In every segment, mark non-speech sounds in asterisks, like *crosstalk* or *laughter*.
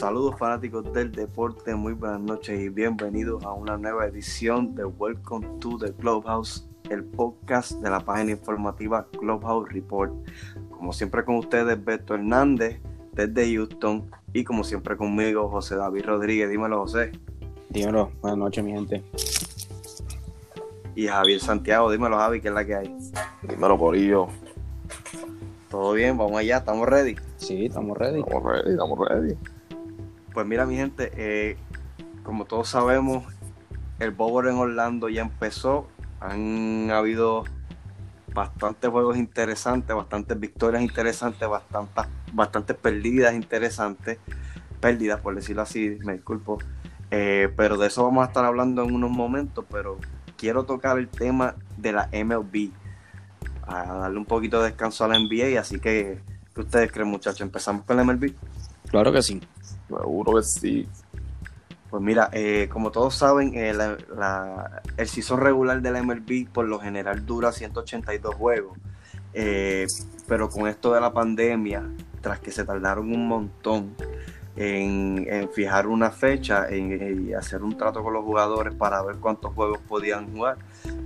Saludos fanáticos del deporte, muy buenas noches y bienvenidos a una nueva edición de Welcome to the Clubhouse, el podcast de la página informativa Clubhouse Report. Como siempre con ustedes, Beto Hernández desde Houston y como siempre conmigo, José David Rodríguez. Dímelo, José. Dímelo, buenas noches, mi gente. Y Javier Santiago, dímelo, Javi, ¿qué es la que hay? Dímelo, Corillo. ¿Todo bien? Vamos allá, ¿estamos ready? Sí, estamos ready. Estamos ready, estamos ready. Pues mira, mi gente, eh, como todos sabemos, el Bobo en Orlando ya empezó. Han habido bastantes juegos interesantes, bastantes victorias interesantes, bastantes, bastantes pérdidas interesantes. Pérdidas, por decirlo así, me disculpo. Eh, pero de eso vamos a estar hablando en unos momentos, pero quiero tocar el tema de la MLB. A darle un poquito de descanso a la NBA, así que, ¿qué ustedes creen, muchachos? ¿Empezamos con la MLB? Claro que sí. Seguro que sí. Pues mira, eh, como todos saben, eh, el season regular de la MLB por lo general dura 182 juegos. Eh, pero con esto de la pandemia, tras que se tardaron un montón en, en fijar una fecha y hacer un trato con los jugadores para ver cuántos juegos podían jugar,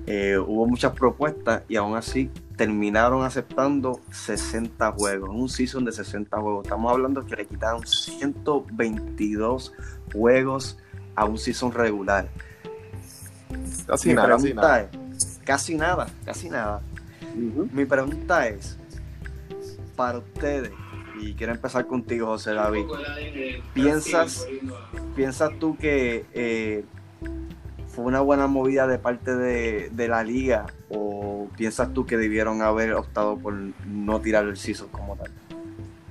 eh, hubo muchas propuestas y aún así terminaron aceptando 60 juegos, un season de 60 juegos. Estamos hablando que le quitaron 122 juegos a un season regular. Casi Mi nada, casi nada. es, casi nada, casi nada. Mi pregunta es, para ustedes, y quiero empezar contigo, José David, ¿piensas, piensas tú que eh, fue una buena movida de parte de, de la liga o piensas tú que debieron haber optado por no tirar el season como tal?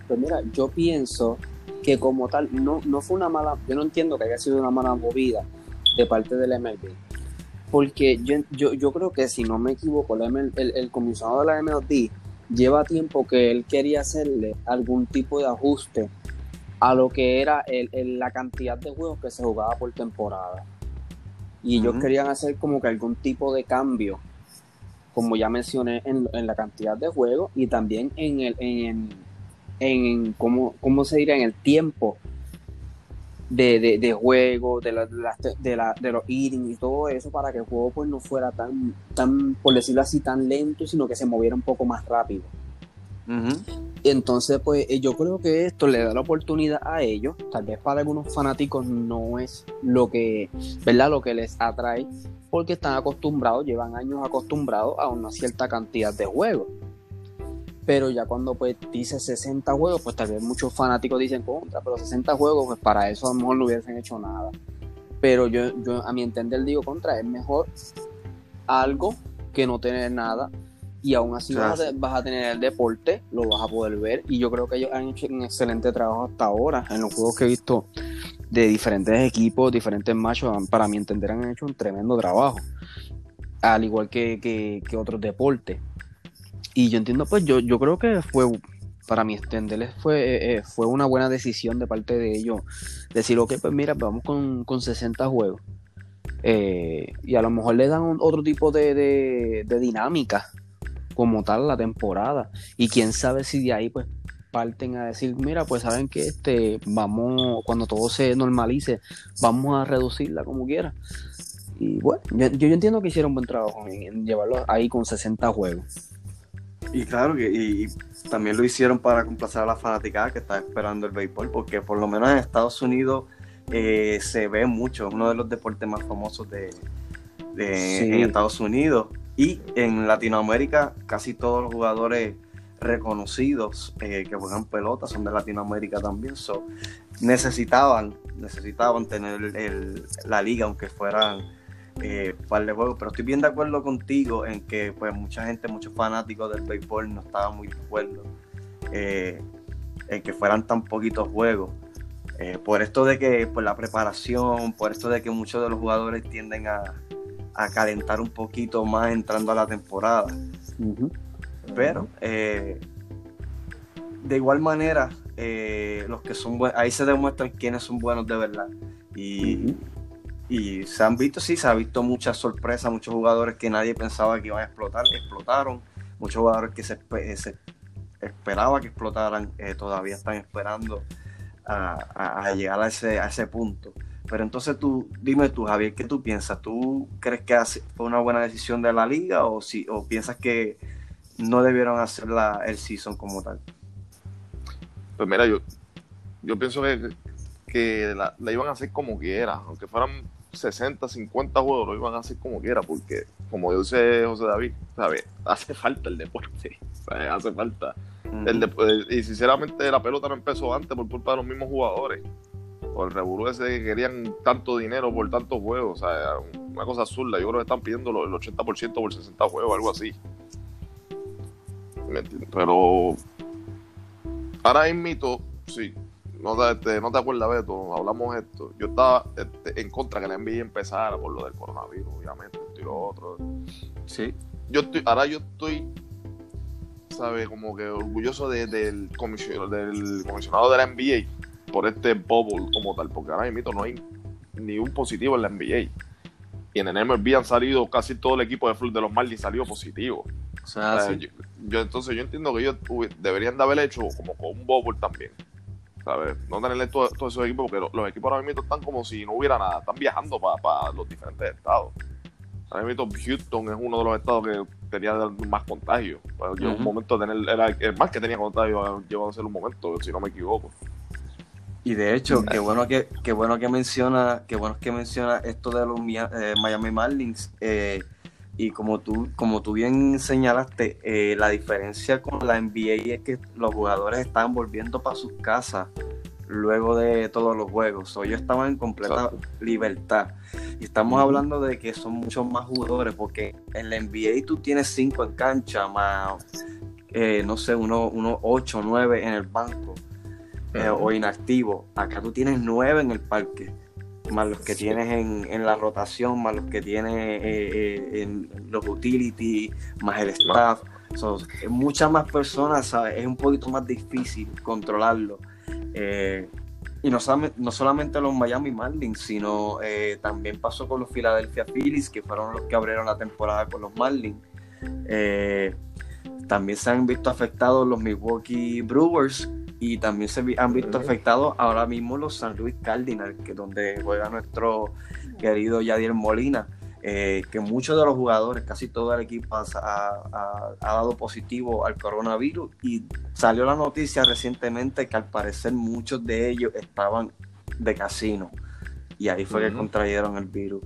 Pues mira, yo pienso que como tal, no, no fue una mala, yo no entiendo que haya sido una mala movida de parte del MLB. Porque yo, yo, yo creo que si no me equivoco, el, ML el, el comisionado de la MLB lleva tiempo que él quería hacerle algún tipo de ajuste a lo que era el, el- la cantidad de juegos que se jugaba por temporada. Y ellos querían hacer como que algún tipo de cambio, como ya mencioné, en, en la cantidad de juegos y también en el en, en cómo, cómo se diría en el tiempo de, de, de juego, de, la, de, la- de los eating y todo eso para que el juego pues no fuera tan, tan, por decirlo así, tan lento, sino que se moviera un poco más rápido. Ujú. Entonces, pues eh, yo creo que esto le da la oportunidad a ellos, tal vez para algunos fanáticos no es lo que, ¿verdad? Lo que les atrae, porque están acostumbrados, llevan años acostumbrados a una cierta cantidad de juegos. Pero ya cuando pues dice 60 juegos, pues tal vez muchos fanáticos dicen contra, pero 60 juegos, pues para eso a lo mejor no hubiesen hecho nada. Pero yo, yo a mi entender digo contra, es mejor algo que no tener nada y aún así vas, a, Claro. vas a tener el deporte, lo vas a poder ver y yo creo que ellos han hecho un excelente trabajo hasta ahora en los juegos que he visto de diferentes equipos, diferentes machos, para mi entender han hecho un tremendo trabajo, al igual que, que, que otros deportes. Y yo entiendo, pues yo, yo creo que fue, para mi entender, fue, eh, eh, fue una buena decisión de parte de ellos decir, ok, pues mira, vamos con, con 60 juegos. Eh, y a lo mejor le dan un- otro tipo de, de, de dinámica como tal la temporada. Y quién sabe si de ahí pues parten a decir, mira, pues saben que este, vamos, cuando todo se normalice, vamos a reducirla como quiera. Y bueno, yo, yo entiendo que hicieron buen trabajo en, en llevarlo ahí con 60 juegos. Y claro que y, y también lo hicieron para complacer a la fanaticada que está esperando el béisbol, porque por lo menos en Estados Unidos eh, se ve mucho, es uno de los deportes más famosos de, de- Sí. en Estados Unidos. Y en Latinoamérica casi todos los jugadores reconocidos eh, que juegan pelota son de Latinoamérica también. So, necesitaban, necesitaban tener la liga, aunque fueran eh, par de juegos, pero estoy bien de acuerdo contigo en que pues mucha gente, muchos fanáticos del béisbol no estaban muy de acuerdo eh, en que fueran tan poquitos juegos. Eh, por esto de que por la preparación, por esto de que muchos de los jugadores tienden a, a calentar un poquito más entrando a la temporada. Pero eh, de igual manera, eh, los que son buenos, ahí se demuestran quiénes son buenos de verdad. Y, y se han visto, sí, se ha visto muchas sorpresas, muchos jugadores que nadie pensaba que iban a explotar, explotaron, muchos jugadores que se, espe- se esperaba que explotaran, eh, todavía están esperando a, a- a llegar a ese, a ese punto. Pero entonces tú, dime tú, Javier, ¿qué tú piensas? ¿Tú crees que fue una buena decisión de la liga o, si, o piensas que no debieron hacer la, el season como tal? Pues mira, yo, yo pienso que, que la, la iban a hacer como quiera, aunque fueran 60, 50 juegos, lo iban a hacer como quiera, porque como dice José David, ¿sabes? Hace falta el deporte, ¿sabes? hace falta. El dep- y sinceramente la pelota no empezó antes por culpa de los mismos jugadores. Por el revolú ese que querían tanto dinero por tantos juegos. O sea, una cosa absurda. Yo creo que están pidiendo el 80% por 60 juegos, algo así. ¿Me entiendes? Pero ahora mismo, sí. No te, te- no te acuerdas, Beto, hablamos esto. Yo estaba este, en contra que la NBA empezara por lo del coronavirus, obviamente, esto y lo otro. Sí. Yo estoy, ahora yo estoy, ¿sabes? Como que orgulloso de- del, comisionado, del comisionado de la NBA por este bubble como tal, porque ahora mismo no hay ni un positivo en la NBA. Y en el MLB han salido casi todo el equipo de, de los Marlins salió positivo. O sea, O sea, sí. yo, yo- entonces yo entiendo que ellos deberían de haber hecho como con un bubble también. ¿Sabes? No tenerle todo- todos esos equipos, porque lo- los, equipos ahora mismo están como si no hubiera nada, están viajando para los diferentes estados. Ahora mismo Houston es uno de los estados que tenía más contagio. Pero llegó un momento tener, era el más que tenía contagio, llegó a ser un momento, si no me equivoco. Y de hecho, qué bueno que, qué bueno que menciona, qué bueno que menciona esto de los eh, Miami Marlins. eh, y como tú, como tú bien señalaste, eh, la diferencia con la NBA es que los jugadores estaban volviendo para sus casas luego de todos los juegos. So, ellos estaban en completa Exacto. libertad. Y estamos hablando de que son muchos más jugadores, porque en la NBA tú tienes cinco en cancha, más, eh, no sé, unos uno, ocho, nueve en el banco eh, o inactivo. Acá tú tienes nueve en el parque, más los que Sí. tienes en, en la rotación, más los que tienes eh, eh, en los utilities, más el staff. So, muchas más personas, ¿sabes? Es un poquito más difícil controlarlo. Eh, y no, solamente- no solamente los Miami Marlins, sino eh, también pasó con los Philadelphia Phillies, que fueron los que abrieron la temporada con los Marlins. Eh, también se han visto afectados los Milwaukee Brewers y también se vi- han visto afectados ahora mismo los San Luis Cardinals, que donde juega nuestro querido Yadier Molina. eh, que muchos de los jugadores, casi todo el equipo ha, ha- ha dado positivo al coronavirus y salió la noticia recientemente que al parecer muchos de ellos estaban de casino y ahí fue que contrayeron el virus.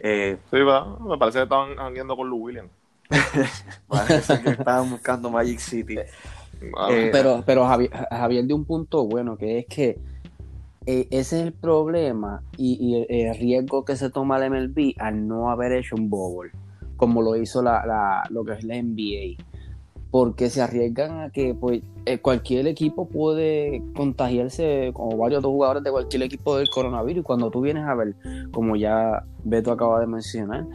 Eh, Sí, va, me parece que estaban jangueando con Lou Williams. *laughs* parece que estaban buscando Magic City. Eh, Pero, pero Javier, Javier de un punto bueno, que es que eh, ese es el problema y, y el, el riesgo que se toma el MLB al no haber hecho un bowl, como lo hizo la, la- lo que es la NBA. Porque se arriesgan a que pues, eh, cualquier equipo puede contagiarse, como varios otros jugadores de cualquier equipo del coronavirus. Y cuando tú vienes a ver, como ya Beto acaba de mencionar,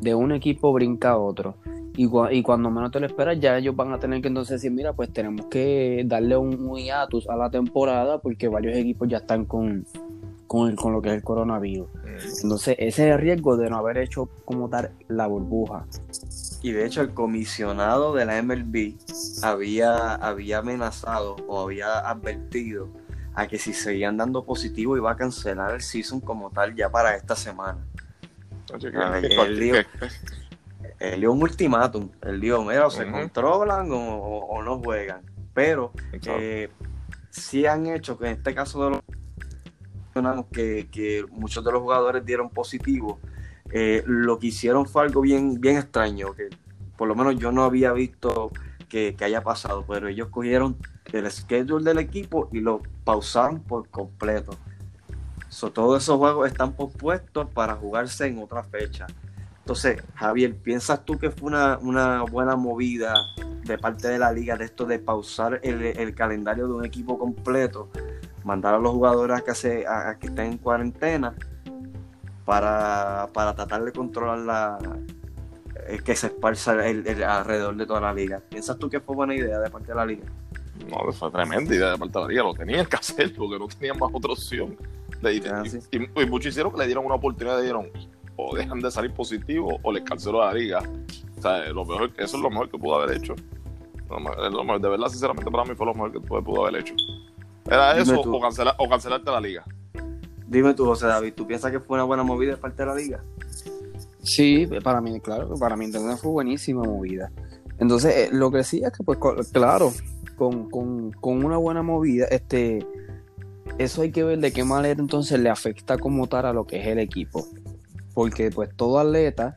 de un equipo brinca a otro. Y, cua- y cuando menos te lo esperas, ya ellos van a tener que entonces decir, mira, pues tenemos que darle un, un hiatus a la temporada porque varios equipos ya están con, con, el- con lo que es el coronavirus. Entonces, ese es el riesgo de no haber hecho como tal la burbuja. Y de hecho el comisionado de la MLB había, había amenazado o había advertido a que si seguían dando positivo iba a cancelar el season como tal ya para esta semana. Que- Ah, que-. Él dio un ultimátum. Él dijo, mira, o se controlan o, no juegan. Pero eh, sí han hecho que en este caso de los que, que muchos de los jugadores dieron positivo. eh, lo que hicieron fue algo bien, bien extraño, que por lo menos yo no había visto que, que haya pasado, pero ellos cogieron el schedule del equipo y lo pausaron por completo. So, todos esos juegos están pospuestos para jugarse en otra fecha. Entonces, Javier, ¿piensas tú que fue una, una buena movida de parte de la liga de esto de pausar el, el calendario de un equipo completo, mandar a los jugadores a que, se, a, a que estén en cuarentena para, para tratar de controlar la eh, que se esparza el, el- alrededor de toda la liga? ¿Piensas tú que fue buena idea de parte de la liga? No, fue tremenda idea de parte de la liga. Lo tenían que hacer porque no tenían más otra opción. Le- Ah, y, sí. y- y muchos hicieron que le dieron una oportunidad, le dieron o dejan de salir positivos o les canceló la liga. O sea, lo mejor, eso es lo mejor que pudo haber hecho. de verdad, sinceramente, para mí fue lo mejor que pudo haber hecho. Era eso o, cancelar, o cancelarte la liga. Dime tú, José David, ¿tú piensas que fue una buena movida de parte de la liga? Sí, para mí, claro, para mí también fue buenísima movida. Entonces, eh, lo que decía es que, pues, claro, con, con, con, una buena movida, este, eso hay que ver de qué manera entonces le afecta como tal a lo que es el equipo. Porque, pues, todo atleta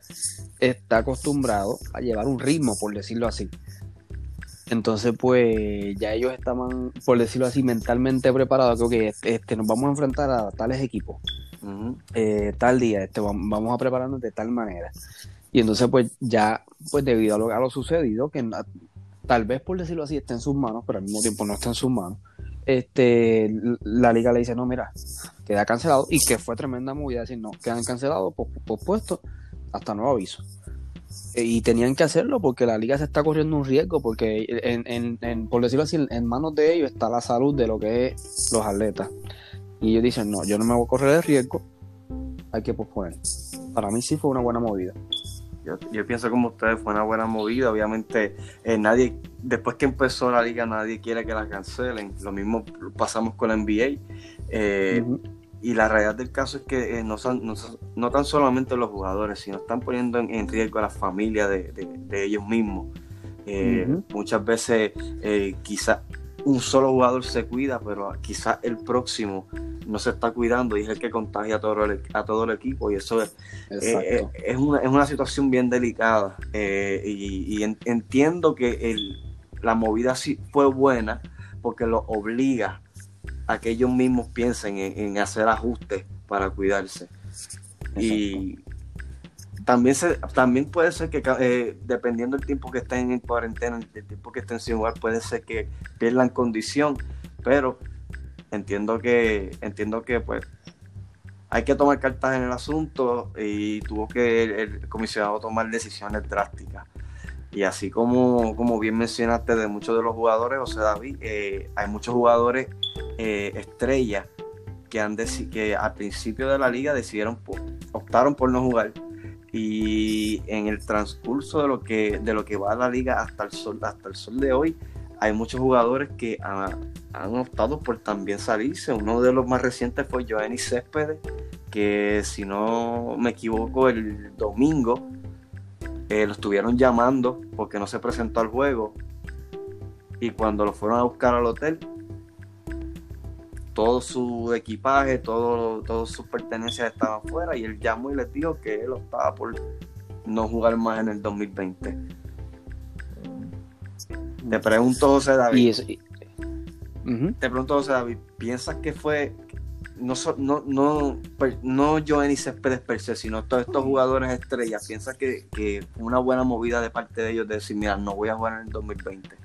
está acostumbrado a llevar un ritmo, por decirlo así. Entonces, pues ya ellos estaban, por decirlo así, mentalmente preparados. que este, este, nos vamos a enfrentar a tales equipos. Eh, tal día, este, vamos a prepararnos de tal manera. Y entonces, pues ya, pues debido a lo, a lo sucedido, que tal vez por decirlo así está en sus manos, pero al mismo tiempo no está en sus manos, este, la liga le dice, no, mira, queda cancelado. Y que fue tremenda movida decir, no, quedan cancelados, pospuestos, hasta nuevo aviso. Eh, y tenían que hacerlo porque la liga se está corriendo un riesgo, porque por decirlo así, en manos de ellos está la salud de lo que es los atletas. Y ellos dicen, no, yo no me voy a correr el riesgo, hay que posponer. Para mí sí fue una buena movida. Yo, pienso como ustedes, fue una buena movida. Obviamente, eh, nadie, después que empezó la liga, nadie quiere que la cancelen. Lo mismo pasamos con la NBA. Eh, y la realidad del caso es que eh, no, son, no, tan solamente los jugadores, sino están poniendo en, riesgo a la familia de, ellos mismos. Eh, muchas veces eh, quizás un solo jugador se cuida, pero quizás el próximo no se está cuidando y es el que contagia a todo el, a todo el equipo y eso es, es, una, es una situación bien delicada y, entiendo que el, la movida sí fue buena porque lo obliga a que ellos mismos piensen en, hacer ajustes para cuidarse. Y también, se, también puede ser que, eh, dependiendo del tiempo que estén en cuarentena, el tiempo que estén sin jugar, puede ser que pierdan condición, pero entiendo que, entiendo que pues hay que tomar cartas en el asunto y tuvo que el comisionado tomar decisiones drásticas. Y así como, como bien mencionaste de muchos de los jugadores, o sea, David, eh, hay muchos jugadores eh, estrellas que, han que al principio de la liga decidieron, optaron por no jugar. Y en el transcurso de lo que, de lo que va a la liga hasta el sol, hasta el sol de hoy, hay muchos jugadores que han, han optado por también salirse. Uno de los más recientes fue Joanny Céspedes, que si no me equivoco, el domingo eh, lo estuvieron llamando porque no se presentó al juego. Y cuando lo fueron a buscar al hotel, todo su equipaje, todo, todas sus pertenencias estaban fuera y él llamó y les dijo que él optaba por no jugar más en el 2020. Te pregunto, José David. Te pregunto, José David, ¿piensas que fue no, no, no, no Johnny Céspedes per se, sino todos estos jugadores estrellas, piensa que, que una buena movida de parte de ellos de decir, mira, no voy a jugar en el 2020?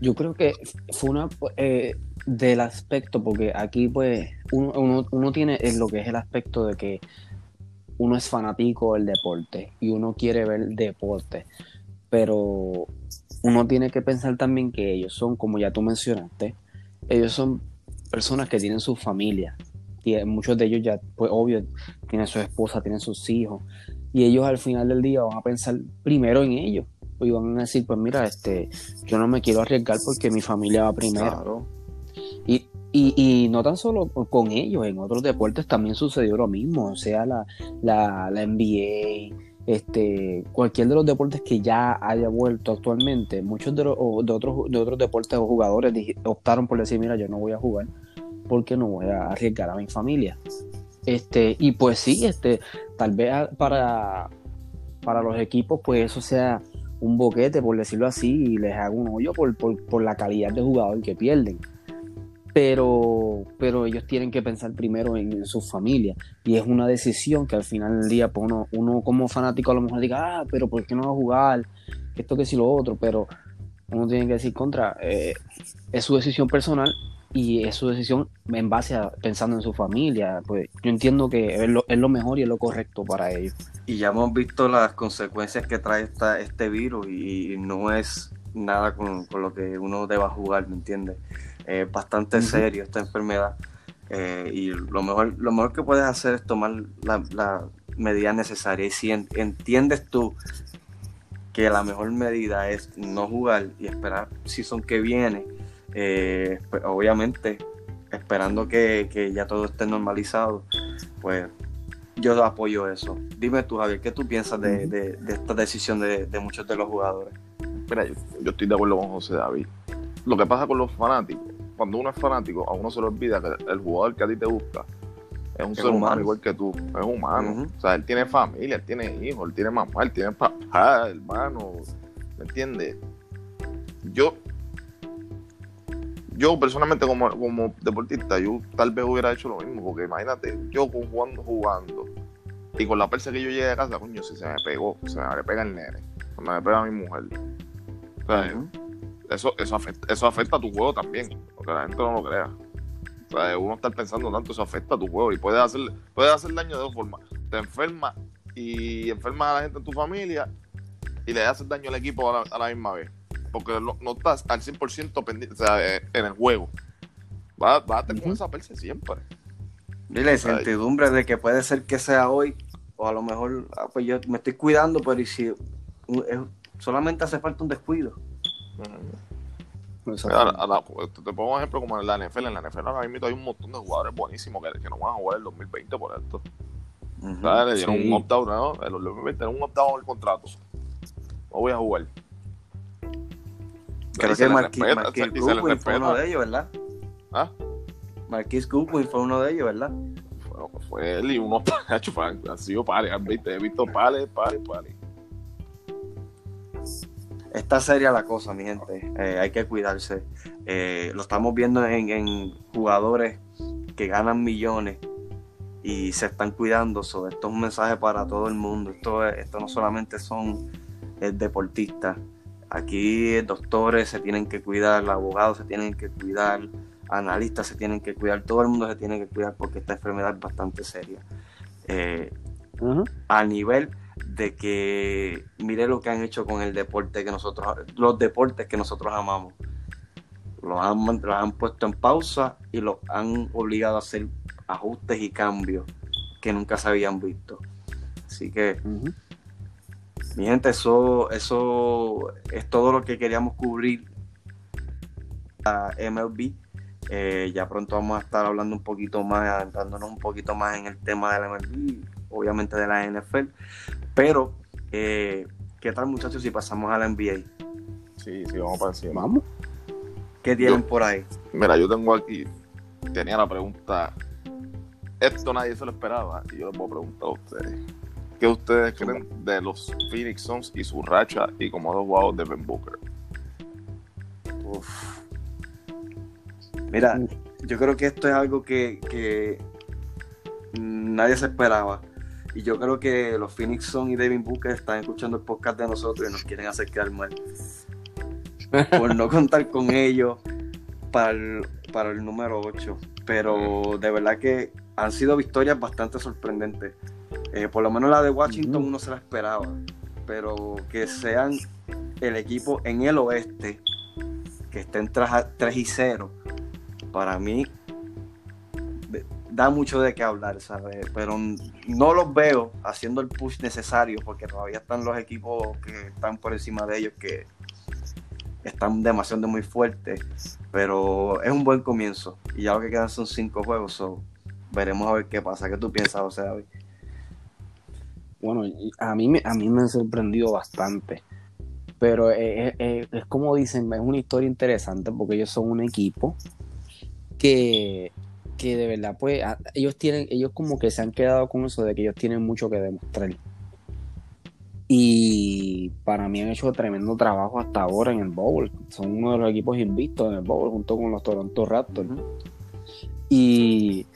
Yo creo que fue una eh, del aspecto, porque aquí pues uno, uno, tiene lo que es el aspecto de que uno es fanático del deporte y uno quiere ver deporte, pero uno tiene que pensar también que ellos son, como ya tú mencionaste, ellos son personas que tienen su familia. Y muchos de ellos ya, pues obvio, tienen su esposa, tienen sus hijos. Y ellos al final del día van a pensar primero en ellos. Y van a decir, pues mira, este, yo no me quiero arriesgar porque mi familia va primero. Y, y, no tan solo con ellos, en otros deportes también sucedió lo mismo. O sea, la, la, la NBA, este, cualquier de los deportes que ya haya vuelto actualmente, muchos de, los, de, otros, de otros deportes o jugadores optaron por decir, mira, yo no voy a jugar porque no voy a arriesgar a mi familia. Este, y pues sí, este, tal vez para, para los equipos, pues eso sea un boquete, por decirlo así, y les haga un hoyo por, por, la calidad de jugador que pierden. Pero, pero ellos tienen que pensar primero en, su familia. Y es una decisión que al final del día, pues uno, uno como fanático a lo mejor diga, ah, pero ¿por qué no va a jugar? Esto que si lo otro, pero uno tiene que decir contra, eh, es su decisión personal y es su decisión en base a pensando en su familia. Pues yo entiendo que es lo, es lo mejor y es lo correcto para ellos. Y ya hemos visto las consecuencias que trae esta, este virus y no es nada con, lo que uno deba jugar, ¿me entiendes? Es bastante serio esta enfermedad eh, y lo mejor, lo mejor que puedes hacer es tomar la, la medida necesaria y si entiendes tú que la mejor medida es no jugar y esperar si son que viene, eh, pues, obviamente esperando que, que ya todo esté normalizado, pues yo apoyo eso. Dime tú, Javier, ¿qué tú piensas de, de, de esta decisión de, de, muchos de los jugadores? Mira, yo, yo, estoy de acuerdo con José David. Lo que pasa con los fanáticos, cuando uno es fanático, a uno se le olvida que el jugador que a ti te busca es un es ser humano. humano igual que tú, es humano. Uh -huh. O sea, él tiene familia, él tiene hijos, él tiene mamá, él tiene papá, hermano, ¿me entiendes? Yo, yo personalmente como, como deportista, yo tal vez hubiera hecho lo mismo, porque imagínate, yo jugando, jugando, y con la persa que yo llegué a casa, coño, si se me pegó, se me le pega el nene, se me pega a mi mujer. O sea, uh -huh. Eso, eso, afecta, eso afecta a tu juego también, porque la gente no lo crea. O sea, uno estar pensando tanto, eso afecta a tu juego y puede hacer, puede hacer daño de dos formas. Te enferma y enfermas a la gente en tu familia y le haces daño al equipo a la, a la misma vez. Porque no, no, estás al 100% pendiente, o sea, en el juego. Vas va a tener uh -huh. esa perse siempre. Y la incertidumbre de que puede ser que sea hoy, o a lo mejor, ah, pues yo me estoy cuidando, pero y si solamente hace falta un descuido. La, la, te pongo un ejemplo como en la NFL. En la NFL ahora mismo hay un montón de jugadores buenísimos que, que no van a jugar el 2020 por esto. Uh -huh. ¿Sabes? Le dieron sí. un opt-out, ¿no? El 2020 un opt-out el contrato. No voy a jugar. Creo que Marquis, Marquis Goodwin fue uno de ellos, ¿verdad? ¿Ah? Marquis Goodwin fue uno de ellos, ¿verdad? Bueno, fue él y unos *laughs* han sido pares, han visto, he visto pares, pares, pares. Está seria la cosa, mi gente. Eh, hay que cuidarse. Eh, lo estamos viendo en, en, jugadores que ganan millones y se están cuidando. So, esto es un mensaje para todo el mundo. Esto, esto no solamente son eh, deportistas. Aquí doctores se tienen que cuidar, abogados se tienen que cuidar, analistas se tienen que cuidar, todo el mundo se tiene que cuidar porque esta enfermedad es bastante seria. Eh, uh -huh. A nivel de que mire lo que han hecho con el deporte que nosotros, los deportes que nosotros amamos. Los han, los han puesto en pausa y los han obligado a hacer ajustes y cambios que nunca se habían visto. Así que uh -huh. Mi gente, eso, eso es todo lo que queríamos cubrir a MLB. Eh, ya pronto vamos a estar hablando un poquito más, adentrándonos un poquito más en el tema de la MLB, obviamente de la NFL. Pero, eh, ¿qué tal muchachos si pasamos a la NBA? Sí, sí, vamos para encima. Vamos. ¿Qué tienen yo, por ahí? Mira, yo tengo aquí, tenía la pregunta, esto nadie se lo esperaba, y yo les voy a preguntar a ustedes. ¿Qué ustedes creen de los Phoenix Suns y su racha y como dos jugadores de Ben Booker? Uf. Mira, yo creo que esto es algo que, que, nadie se esperaba. Y yo creo que los Phoenix Suns y Devin Booker están escuchando el podcast de nosotros y nos quieren hacer quedar mal. *laughs* Por no contar con ellos para el, para el número 8. Pero de verdad que han sido victorias bastante sorprendentes. Eh, por lo menos la de Washington uno se la esperaba, pero que sean el equipo en el oeste, que estén 3 y 0, para mí da mucho de qué hablar, ¿sabes? Pero no los veo haciendo el push necesario, porque todavía están los equipos que están por encima de ellos, que están demasiado muy fuertes, pero es un buen comienzo. Y ya lo que quedan son 5 juegos, so veremos a ver qué pasa. ¿Qué tú piensas, José David? bueno, a mí, a mí me ha sorprendido bastante. Pero es, es, como dicen, es una historia interesante porque ellos son un equipo que, que de verdad, pues, ellos tienen, ellos como que se han quedado con eso de que ellos tienen mucho que demostrar. Y para mí han hecho tremendo trabajo hasta ahora en el Bowl. Son uno de los equipos invictos en el Bowl junto con los Toronto Raptors. Y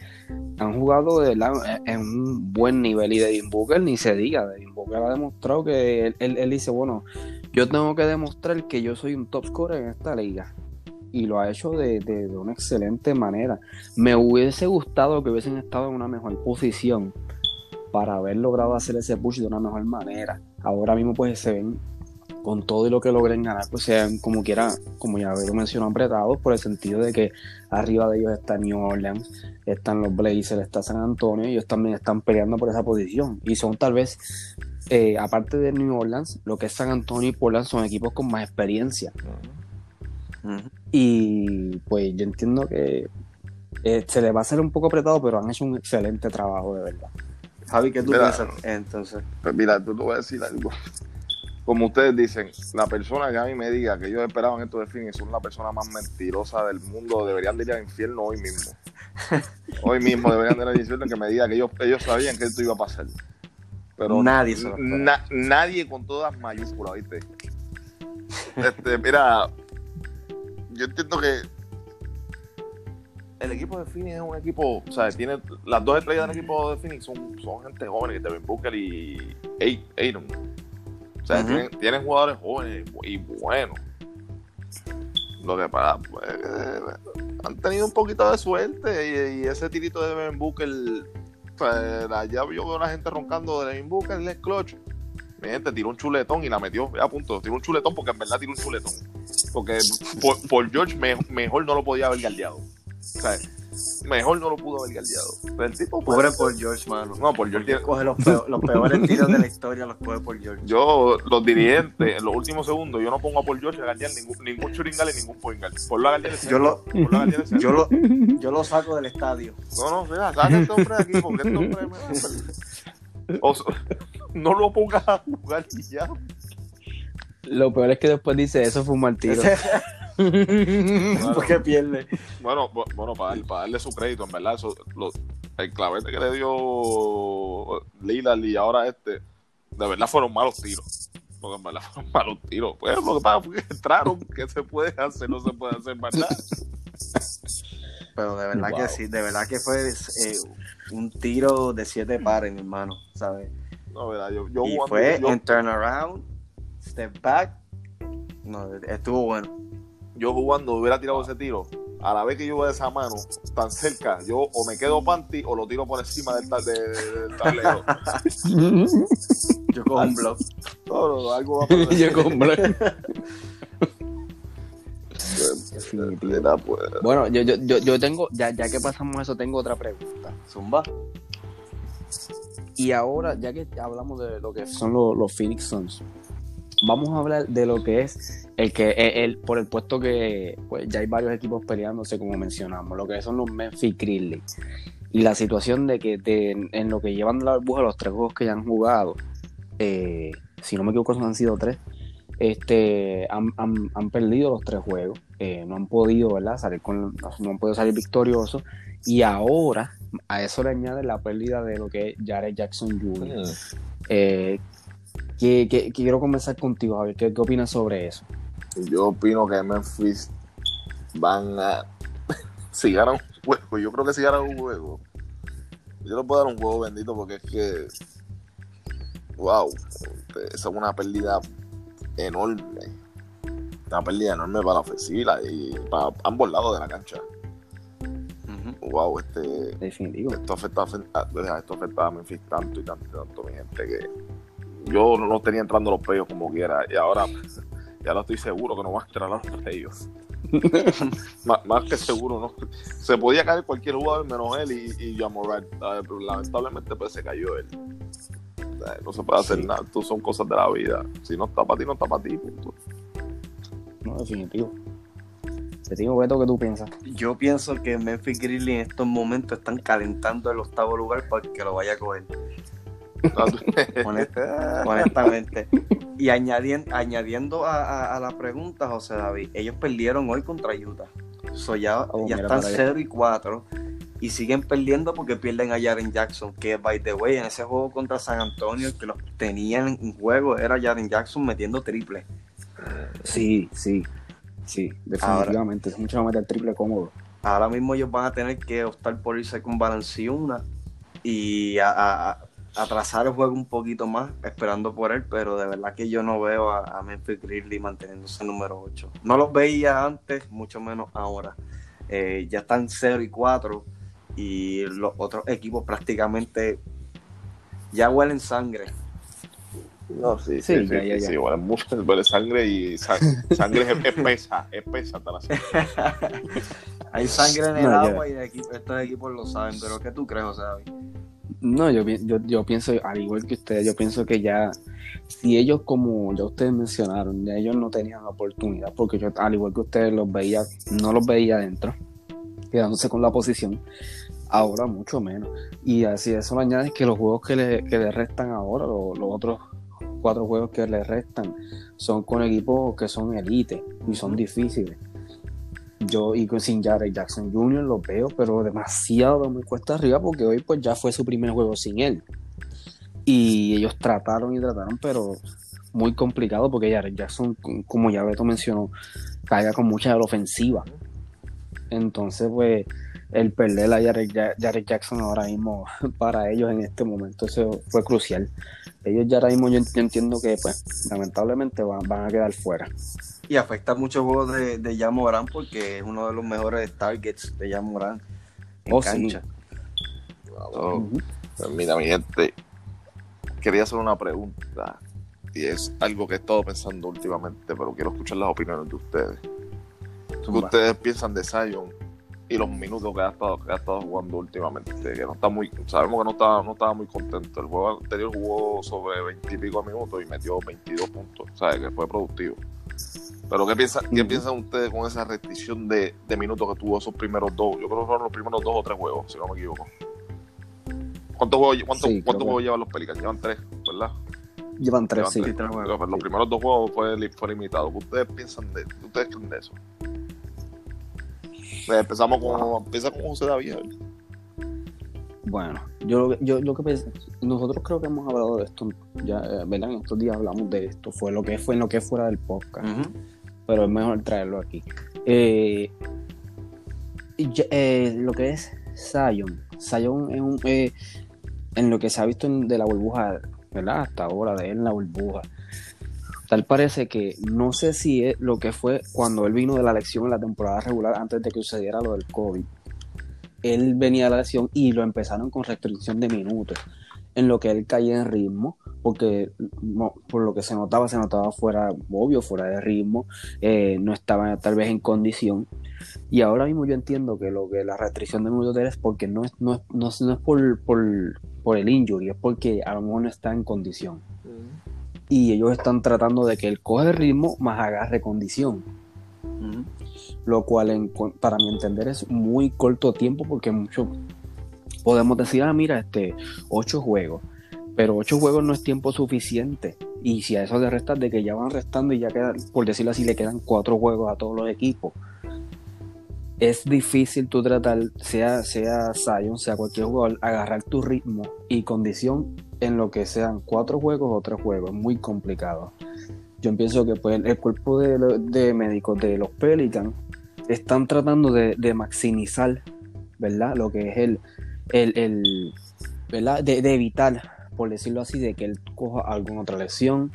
han jugado de la, en un buen nivel y Devin Booker ni se diga, Devin Booker ha demostrado que él, él, él, dice, bueno, yo tengo que demostrar que yo soy un top scorer en esta liga y lo ha hecho de, de, de una excelente manera. Me hubiese gustado que hubiesen estado en una mejor posición para haber logrado hacer ese push de una mejor manera. Ahora mismo pues se ven con todo y lo que logren ganar, pues sean como quiera, como ya lo mencionó, apretados por el sentido de que arriba de ellos está New Orleans, están los Blazers, está San Antonio, y ellos también están peleando por esa posición y son tal vez eh, aparte de New Orleans, lo que es San Antonio y Portland son equipos con más experiencia. Y pues yo entiendo que eh, se les va a hacer un poco apretado, pero han hecho un excelente trabajo, de verdad. Javi, ¿qué tú Mira. piensas entonces? Pues mira, tú te voy a decir algo. Como ustedes dicen, la persona que a mí me diga que ellos esperaban esto de Phoenix son la persona más mentirosa del mundo. Deberían de ir al infierno hoy mismo. *laughs* Hoy mismo deberían de ir al infierno que me diga que ellos, ellos sabían que esto iba a pasar. Pero Nadie se lo esperaba. na- nadie con todas mayúsculas, ¿viste? Este, mira, yo entiendo que el equipo de Phoenix es un equipo, o sea, tiene las dos estrellas del equipo de Phoenix son, son gente joven, Devin Booker y Ayton. O sea, tienen, tienen jugadores jóvenes y buenos. Lo que pasa, pues, eh, han tenido un poquito de suerte y, y ese tirito de Devin Booker, pues, allá yo veo a la gente roncando de Devin Booker, el clutch. Mi gente tiró un chuletón y la metió a punto. Tiró un chuletón porque en verdad tiró un chuletón. Porque por, por George me- mejor no lo podía haber galdeado. O sea, mejor no lo pudo haber galdeado. Pero el tipo, pues, Pobre por George, mano. No, por George tiene- Coge los, peo- los peores tiros de la historia, los coge por George. Yo, los dirigentes, en los últimos segundos, yo no pongo a Paul George a galdear ningún, ningún churingal y ningún point guard. Ponlo a galdear Yo lo-. Yo lo, yo lo saco del estadio. No, no, mira, saca este hombre de aquí porque este hombre me o sea, no lo pongas a jugar y ya. Lo peor es que después dice, eso fue un mal tiro. *laughs* Porque pierde. Bueno, bu- bueno para, para darle su crédito, en verdad, eso, lo- el clavete que le dio Lillard y ahora este, de verdad fueron malos tiros. Porque en verdad fueron malos tiros. Pues lo que pasa fue que entraron, ¿qué se puede hacer? No se puede hacer más nada. Pero de verdad Wow. que sí, de verdad que fue eh, un tiro de siete pares, mi hermano, ¿sabes? No, verdad, yo, yo y jugando- fue yo- en turnaround, step back. No, estuvo bueno. yo jugando hubiera tirado ese tiro, a la vez que yo veo esa mano tan cerca, yo o me quedo panty o lo tiro por encima del, ta- de- del tablero. *laughs* Yo cojo un blog. No, no, algo va a *laughs* pasar. Yo pues, Bueno, yo, yo, yo, yo tengo, ya, ya que pasamos eso, tengo otra pregunta. Zumba. Y ahora, ya que hablamos de lo que son los, los Phoenix Suns, vamos a hablar de lo que es el que el, el- por el puesto que pues ya hay varios equipos peleándose, como mencionamos, lo que son los Memphis Grizzlies. Y la situación de que de- en lo que llevan de la burbuja los tres juegos que ya han jugado, eh, si no me equivoco, han sido tres. Este, han, han- han perdido los tres juegos, eh, no han podido, ¿verdad? Salir con, no han podido salir victoriosos. Y ahora, a eso le añade la pérdida de lo que es Jared Jackson Jr. Eh, que, que- que quiero comenzar contigo, Javier. ¿Qué, qué opinas sobre eso? Yo opino que Memphis van a. *laughs* si ganan un juego, yo creo que si ganan un juego, yo no puedo dar un juego bendito porque es que. ¡Wow! Esa es una pérdida enorme. Una pérdida enorme para la ofensiva y para ambos lados de la cancha. ¡Wow! Este, Definitivo. esto afecta, a- esto afecta a Memphis tanto y tanto y tanto, mi gente, que yo no tenía entrando los peyos como quiera y ahora *laughs* ya lo estoy seguro que no va a entrar a los peyos. *laughs* más, que seguro, ¿no? Se podía caer cualquier jugador menos él y, y Jamoran. Pero lamentablemente pues se cayó él. Sea, No se puede hacer Sí. nada, tú son cosas de la vida. Si no está para ti, no está para ti. punto. No, definitivo. Te digo, Beto, ¿qué tú piensas? Yo pienso que Memphis Grizzlies en estos momentos están calentando el octavo lugar para que lo vaya a coger. *laughs* Honest- honestamente. Y añadiendo, añadiendo a, a- a la pregunta, José David, ellos perdieron hoy contra Utah. So ya Oh, ya están para allá. 0 y 4 y siguen perdiendo porque pierden a Jaren Jackson, que by the way, en ese juego contra San Antonio, el que los tenían en juego era Jaren Jackson metiendo triple. Sí, sí. Sí, definitivamente. Es mucho más meter triple cómodo. Ahora mismo ellos van a tener que optar por irse con Balanciuna y a, a- a- atrasar el juego un poquito más, esperando por él, pero de verdad que yo no veo a, a Memphis Grizzlies manteniéndose número 8. No los veía antes, mucho menos ahora. Eh, ya están 0 y 4 y los otros equipos prácticamente ya huelen sangre. No, sí, Sí, sí, sí, ya, ya, sí, ya. sí, bueno, mucho huele sangre y sa- sangre es espesa, espesa hasta la sangre. *laughs* Hay sangre en el No, ya. agua y estos equipos lo saben, pero ¿qué tú crees, José David? No, yo, yo, yo pienso, al igual que ustedes, yo pienso que ya, si ellos, como ya ustedes mencionaron, ya ellos no tenían oportunidad, porque yo, al igual que ustedes, los veía, no los veía adentro, quedándose con la posición, ahora mucho menos. Y así eso le añades que los juegos que le, que le restan ahora, lo- los, otros cuatro juegos que le restan, son con equipos que son elite y son difíciles. Yo y sin Jared Jackson Jr. lo veo, pero demasiado muy cuesta arriba porque hoy pues ya fue su primer juego sin él. Y ellos trataron y trataron, pero muy complicado porque Jared Jackson, como ya Beto mencionó, caiga con mucha de la ofensiva. Entonces, pues, el perder a Jared, Ja- Jared Jackson ahora mismo *laughs* para ellos en este momento eso fue crucial. Ellos ya ahora mismo yo, entiendo que, pues, lamentablemente van, van a quedar fuera. Y afecta mucho el juego de, de Jan Morán porque es uno de los mejores targets de Jan Morán en Oh, sí. cancha. So, Ujú. pues mira, mi gente, quería hacer una pregunta y es algo que he estado pensando últimamente, pero quiero escuchar las opiniones de ustedes. ¿Qué Zumba. ustedes piensan de Zion y los minutos que ha estado, que ha estado jugando últimamente? Que no está muy, sabemos que no estaba, no estaba muy contento. El juego anterior jugó sobre 20 y pico minutos y metió 22 puntos, o sea, que fue productivo. Pero ¿qué, piensa, ¿qué piensan ustedes con esa restricción de, de minutos que tuvo esos primeros dos? Yo creo que fueron los primeros dos o tres juegos, si no me equivoco. ¿Cuántos juegos, cuántos, Sí, juegos llevan los Pelicans? Llevan tres, ¿verdad? Llevan tres, Llevan sí. tres. tres juegos. Pero, los primeros dos juegos fue, fue limitado. ¿Qué ustedes piensan de qué ustedes creen de eso? Pues empezamos con, empieza con José David. Bueno, yo, yo lo que pensé, nosotros creo que hemos hablado de esto, ya, eh, ¿verdad? En estos días hablamos de esto, fue lo que fue en lo que es fuera del podcast, pero es mejor traerlo aquí. Eh, eh, lo que es Zion, Zion es un, eh, en lo que se ha visto en- de la burbuja, ¿verdad? Hasta ahora de él en la burbuja. Tal parece que no sé si es lo que fue cuando él vino de la lesión en la temporada regular antes de que sucediera lo del COVID. Él venía de la lesión y lo empezaron con restricción de minutos, en lo que él caía en ritmo, porque por lo que se notaba, se notaba fuera, obvio, fuera de ritmo, eh, no estaba tal vez en condición. Y ahora mismo yo entiendo que lo que la restricción de minutos es porque no es, no es, no es, no es por, por, por el injury, es porque a lo mejor no está en condición. Y ellos están tratando de que él coge ritmo más agarre condición. Lo cual en para mi entender es muy corto tiempo porque mucho podemos decir, ah, mira, este, ocho juegos, pero ocho juegos no es tiempo suficiente. Y si a eso le restas de que ya van restando y ya quedan, por decirlo así, le quedan cuatro juegos a todos los equipos, es difícil tú tratar, sea, sea Zion, sea cualquier jugador, agarrar tu ritmo y condición en lo que sean cuatro juegos o tres juegos. Muy complicado. Yo pienso que pues, el cuerpo de, de médicos de los Pelicans están tratando de, maximizar, ¿verdad? Lo que es el, el, el- ¿verdad? De, de evitar, por decirlo así, de que él coja alguna otra lesión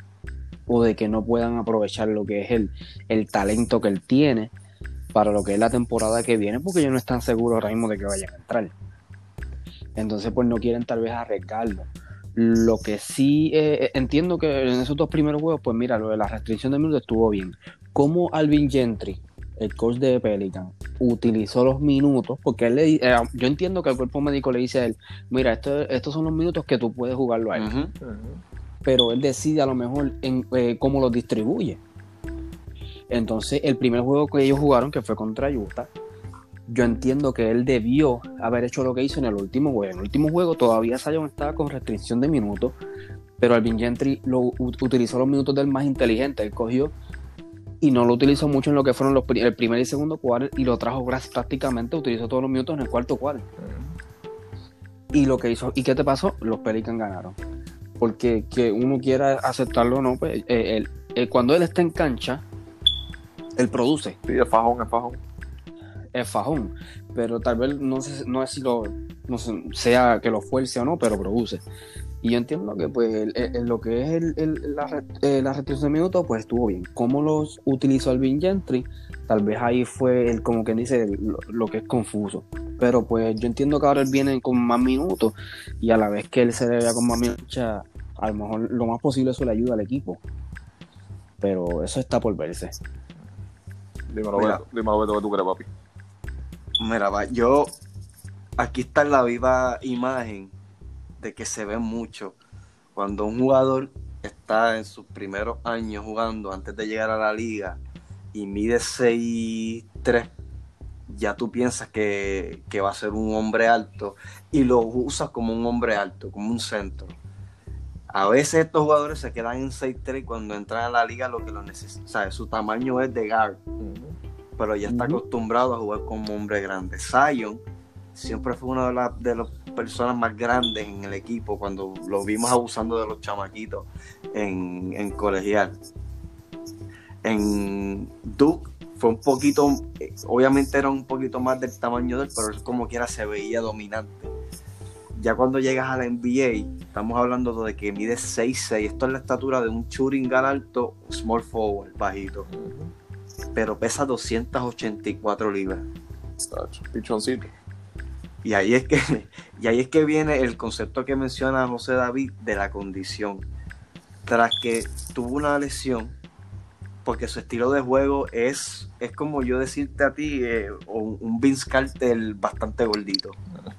o de que no puedan aprovechar lo que es el, el talento que él tiene para lo que es la temporada que viene, porque ellos no están seguros ahora mismo de que vayan a entrar. Entonces, pues no quieren tal vez arriesgarlo. Lo que sí eh, entiendo que en esos dos primeros juegos, pues mira, lo de la restricción de minutos estuvo bien. Como Alvin Gentry, el coach de Pelican, utilizó los minutos, porque él le, eh, yo entiendo que el cuerpo médico le dice a él, mira, esto- estos son los minutos que tú puedes jugarlo ahí Ujú. pero él decide a lo mejor en, eh, cómo los distribuye. Entonces, el primer juego que ellos jugaron, que fue contra Utah, yo entiendo que él debió haber hecho lo que hizo en el último juego. En el último juego todavía Zion estaba con restricción de minutos, pero Alvin Gentry lo, utilizó los minutos del más inteligente. Él cogió y no lo utilizó mucho en lo que fueron los, el primer y segundo cuadro y lo trajo prácticamente, utilizó todos los minutos en el cuarto cuadro. Y lo que hizo, ¿y qué te pasó? Los Pelicans ganaron. Porque que uno quiera aceptarlo o no, pues eh, él- eh, cuando él está en cancha, él produce, Sí, es fajón, es fajón. Es fajón. Pero tal vez no sé, no es si lo, no sé, sea que lo fuerce o no, pero produce. Y yo entiendo que pues el- lo que es el, el- la, eh, la restricción de minutos, pues estuvo bien. ¿Cómo los utilizó Alvin Gentry? Tal vez ahí fue el, como que dice, lo, lo que es confuso. Pero pues yo entiendo que ahora él viene con más minutos y a la vez que él se le vea con más minutos, a lo mejor lo más posible eso le ayuda al equipo. Pero eso está por verse. Dímelo. Beto, dímelo, Beto, que tú crees, papi. Mira, va, yo aquí está la viva imagen de que se ve mucho cuando un jugador está en sus primeros años jugando antes de llegar a la liga y mide 6'3, ya tú piensas que, que va a ser un hombre alto y lo usas como un hombre alto, como un centro. A veces estos jugadores se quedan en 6'3 y cuando entran a la liga lo que lo necesitan, su tamaño es de guard, pero ya está acostumbrado a jugar como hombre grande. Zion siempre fue una de, las de las personas más grandes en el equipo cuando lo vimos abusando de los chamaquitos en, en colegial. En Duke fue un poquito, eh, obviamente era un poquito más del tamaño de él, pero él como quiera se veía dominante. Ya cuando llegas a la NBA, estamos hablando de que mide 6'6, esto es la estatura de un shooting guard alto, small forward, bajito, pero pesa 284 libras. Pichoncito. Y ahí es que, *laughs* y ahí es que viene el concepto que menciona José David de la condición. Tras que tuvo una lesión, porque su estilo de juego es, es como yo decirte a ti, eh, un Vince Carter bastante gordito.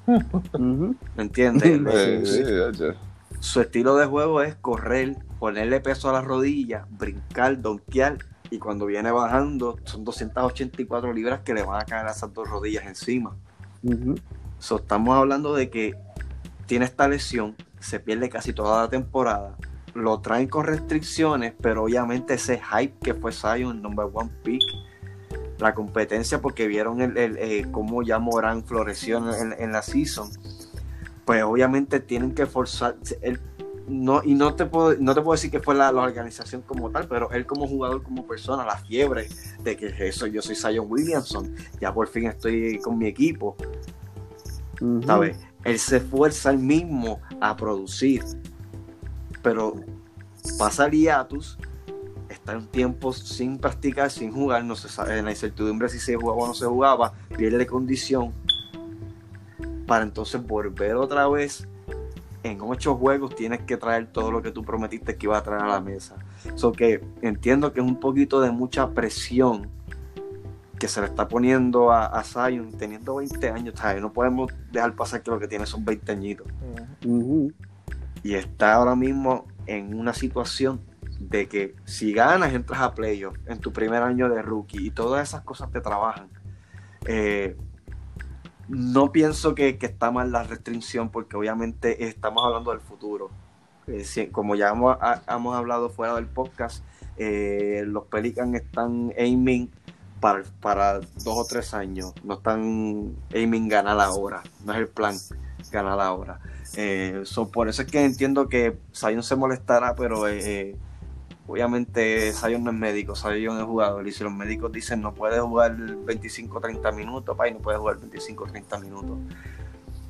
*laughs* ¿Me entiendes? Eh, sí. sí, tacho. Su estilo de juego es correr, ponerle peso a las rodillas, brincar, donkear. Y cuando viene bajando, son 284 libras que le van a caer a esas dos rodillas encima. Ujú. So, estamos hablando de que tiene esta lesión, se pierde casi toda la temporada, lo traen con restricciones, pero obviamente ese hype que fue Zion, number one pick, la competencia porque vieron el, el, eh, cómo ya Morán floreció en, en la season, pues obviamente tienen que forzar, él, no, y no te puedo, no te puedo decir que fue la, la organización como tal, pero él como jugador, como persona, la fiebre de que eso, yo soy Zion Williamson, ya por fin estoy con mi equipo. ¿sabes? Él se esfuerza él mismo a producir, pero pasa el hiatus, está un tiempo sin practicar, sin jugar, no se sabe, en la incertidumbre si se jugaba o no se jugaba, pierde condición, para entonces volver otra vez. En ocho juegos tienes que traer todo lo que tú prometiste que iba a traer a la mesa. So que entiendo que es un poquito de mucha presión que se le está poniendo a, a Zion teniendo 20 años. ¿sabes? No podemos dejar pasar que lo que tiene son 20 añitos. Y está ahora mismo en una situación de que si ganas, entras a playoff en tu primer año de rookie y todas esas cosas te trabajan. Eh, no pienso que, que está mal la restricción porque obviamente estamos hablando del futuro. Eh, si- como ya hemos, ha- hemos hablado fuera del podcast, eh, los Pelicans están aiming para, para dos o tres años. No están aiming ganar ahora. No es el plan ganar ahora. Eh, so, por eso es que entiendo que Zion se molestará, pero eh, obviamente Zion no es médico, Zion es jugador. Y si los médicos dicen no puede jugar 25-30 minutos, pa, y no puede jugar 25-30 minutos.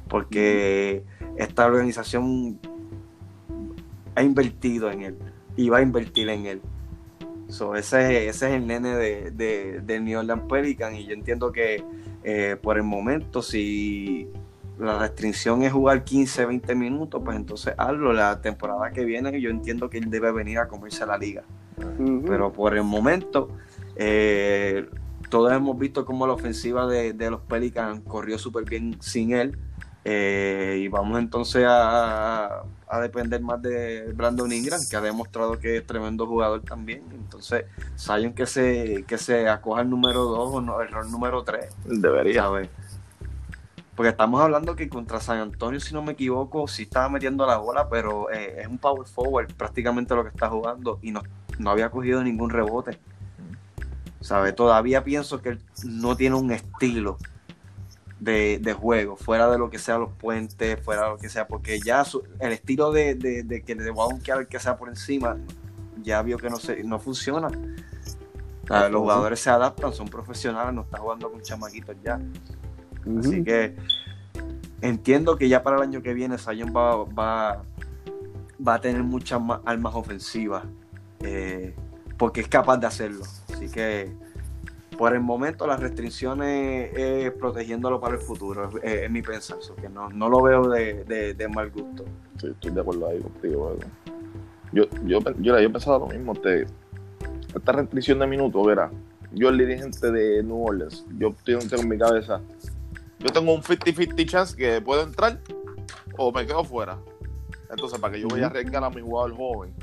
Porque esta organización ha invertido en él y va a invertir en él. So, ese, ese es el nene de, de, del New Orleans Pelican y yo entiendo que eh, por el momento si la restricción es jugar 15, 20 minutos, pues entonces hazlo. La temporada que viene yo entiendo que él debe venir a comerse la liga. Pero por el momento, eh, todos hemos visto cómo la ofensiva de, de los Pelicans corrió súper bien sin él. Eh, y vamos entonces a, a depender más de Brandon Ingram, que ha demostrado que es tremendo jugador también. Entonces, Zion que se, que se acoja el número 2 o no, el rol número 3. Debería. ¿sabes? Porque estamos hablando que contra San Antonio, si no me equivoco, sí estaba metiendo la bola, pero eh, es un power forward prácticamente lo que está jugando y no, no había cogido ningún rebote. ¿Sabes? Todavía pienso que él no tiene un estilo de, de juego, fuera de lo que sea los puentes, fuera de lo que sea, porque ya su- el estilo de, de, de que le va a donkear al que sea por encima, ya vio que no, se, no funciona. Los jugadores se adaptan, son profesionales, no está jugando con chamaquitos ya. Así que entiendo que ya para el año que viene Zion va, va, va a tener muchas más armas ofensivas eh, porque es capaz de hacerlo. Así que por el momento las restricciones es protegiéndolo para el futuro, es, es mi pensar, que no, no lo veo de, de- de mal gusto. Sí, estoy de acuerdo ahí contigo. Yo, yo, yo, yo he pensado lo mismo. Te, esta restricción de minutos, verá. Yo, el dirigente de New Orleans, yo tengo en mi cabeza. Yo tengo un 50-50 chance que puedo entrar o me quedo fuera. Entonces, para que yo vaya a arriesgar a mi jugador joven,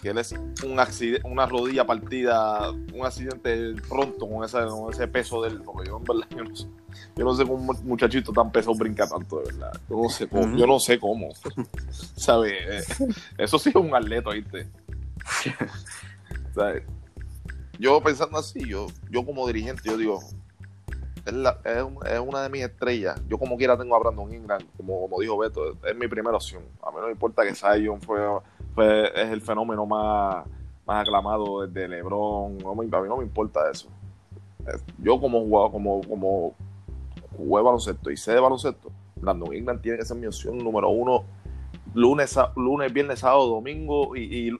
que él es un accidente, una rodilla partida, un accidente pronto con, esa, con ese peso del. Porque yo en verdad, yo no sé, yo no sé cómo un muchachito tan pesado brinca tanto, de verdad. Yo no sé cómo, yo no sé cómo. *laughs* ¿Sabes? Eso sí es un atleta, ¿viste? *laughs* ¿Sabes? Yo pensando así, yo, yo como dirigente, yo digo, es, la- es es una de mis estrellas. Yo como quiera tengo a Brandon Ingram, como, como dijo Beto, es mi primera opción. A mí no me importa que Zion fue, fue- es el fenómeno más, más aclamado desde LeBron. No me- a mí no me importa eso. Es- Yo como jugador, como, como jugué baloncesto y sé de baloncesto, Brandon Ingram tiene que ser mi opción número uno lunes, lunes viernes, sábado, domingo y, y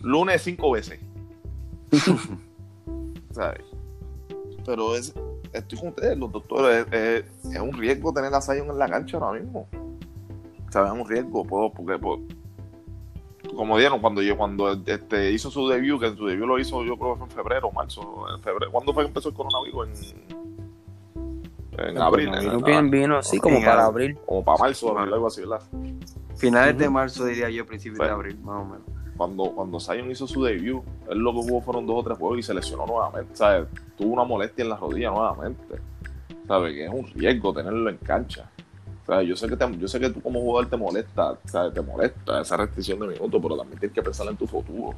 lunes cinco veces. *laughs* ¿Sabes? Pero es, estoy con ustedes, los doctores, es, es- es un riesgo tener a Zion en la cancha ahora mismo. ¿Sabes? Es un riesgo, puedo, porque, pues, como dijeron, cuando yo, cuando este, hizo su debut, que su debut lo hizo yo creo que fue en febrero, marzo, en febrero. ¿Cuándo fue que empezó el coronavirus? En, en abril, en- Vino, bien, vino así como en para abril. como para marzo, abril, algo así, ¿verdad? Finales de Ujú. marzo, diría yo, principios de Bueno. abril, más o menos. Cuando, cuando Zion hizo su debut, él lo que jugó fueron dos o tres juegos y se lesionó nuevamente. ¿sabes? Tuvo una molestia en la rodilla nuevamente. ¿Sabes? Que es un riesgo tenerlo en cancha. ¿Sabes? Yo sé que te- yo sé que tú como jugador te molesta, ¿sabes? Te molesta esa restricción de minutos, pero también tienes que pensar en tu futuro.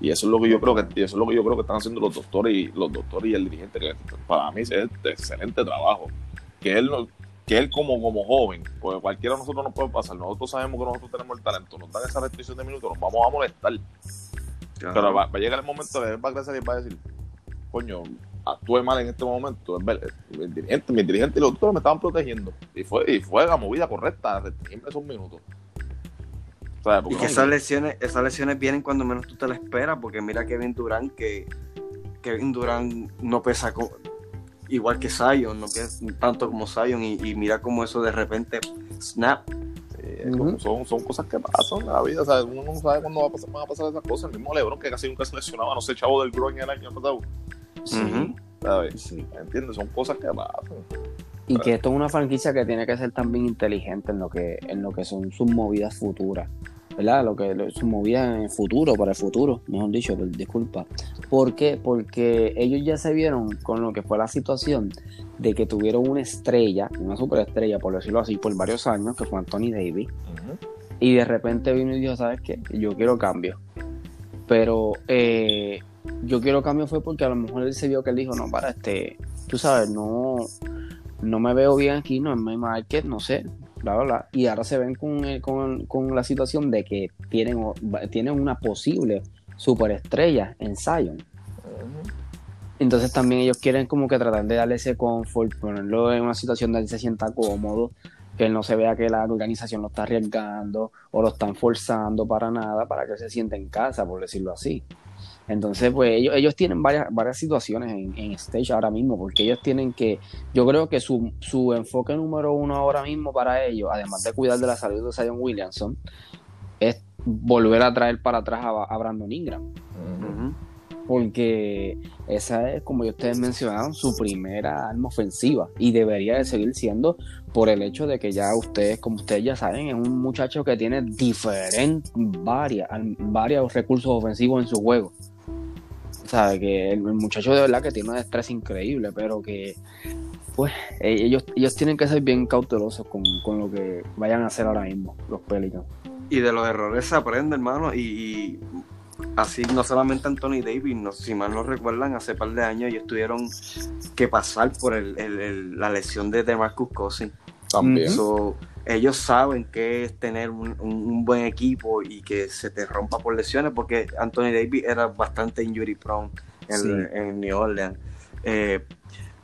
Y eso es lo que yo creo que eso es lo que yo creo que están haciendo los doctores y los doctores y el dirigente que para mí es de excelente trabajo. Que él no- que él como, como joven, porque cualquiera de nosotros nos puede pasar, nosotros sabemos que nosotros tenemos el talento, nos dan esa restricción de minutos, nos vamos a molestar. Pero va, va a llegar el momento que él va a crecer y va a decir, coño, actué mal en este momento. Mi dirigente, mi dirigente y los doctores me estaban protegiendo. Y fue, y fue la movida correcta, restringirme esos minutos. ¿Sabes? Y que no- esas lesiones, esas lesiones vienen cuando menos tú te las esperas, porque mira Kevin Durant que Kevin Durant no pesa igual que Zion, no tanto como Zion, y, y mira cómo eso de repente snap. eh, son, son cosas que pasan en la vida. ¿sabes? Uno no sabe cuándo va a pasar, van a pasar esas cosas. El mismo Lebron, que casi nunca se lesionaba, no sé, chavo del groin el año pasado. Sí. Ujú. ¿Sabes? Sí. ¿Entiendes? Son cosas que pasan. Y que esto es una franquicia que tiene que ser también inteligente en lo que, en lo que son sus movidas futuras. ¿Verdad? Lo que lo- sus movidas en el futuro, para el futuro, mejor dicho, disculpa. ¿Por qué? Porque ellos ya se vieron con lo que fue la situación de que tuvieron una estrella, una superestrella, por decirlo así, por varios años, que fue Anthony Davis. Y de repente vino y dijo, ¿sabes qué? Yo quiero cambio. Pero eh, yo quiero cambio fue porque a lo mejor él se vio que él dijo, no, para este, tú sabes, no, no me veo bien aquí, no es mi market, no sé, bla, bla, bla. Y ahora se ven con, eh, con, con la situación de que tienen, tienen una posible superestrella en Zion. Entonces también ellos quieren como que tratar de darle ese confort, ponerlo en una situación donde él se sienta cómodo, que él no se vea que la organización lo está arriesgando o lo están forzando para nada, para que él se sienta en casa, por decirlo así. Entonces, pues ellos, ellos tienen varias, varias situaciones en, en stage ahora mismo, porque ellos tienen que, yo creo que su, su enfoque número uno ahora mismo para ellos, además de cuidar de la salud de Zion Williamson, es volver a traer para atrás a, a Brandon Ingram porque esa es, como ustedes mencionaron, su primera arma ofensiva y debería de seguir siendo por el hecho de que ya ustedes, como ustedes ya saben, es un muchacho que tiene diferentes, varias, varios recursos ofensivos en su juego. Sabe que el, el muchacho de verdad que tiene un estrés increíble, pero que pues eh, ellos, ellos tienen que ser bien cautelosos con, con lo que vayan a hacer ahora mismo, los Pelicans. Y de los errores se aprende, hermano. Y, y así, no solamente Anthony Davis, no, si mal no recuerdan, hace par de años ellos tuvieron que pasar por el, el- el- la lesión de DeMarcus Cousins. También. So, ellos saben que es tener un, buen equipo y que se te rompa por lesiones, porque Anthony Davis era bastante injury prone en, Sí. en New Orleans. Eh,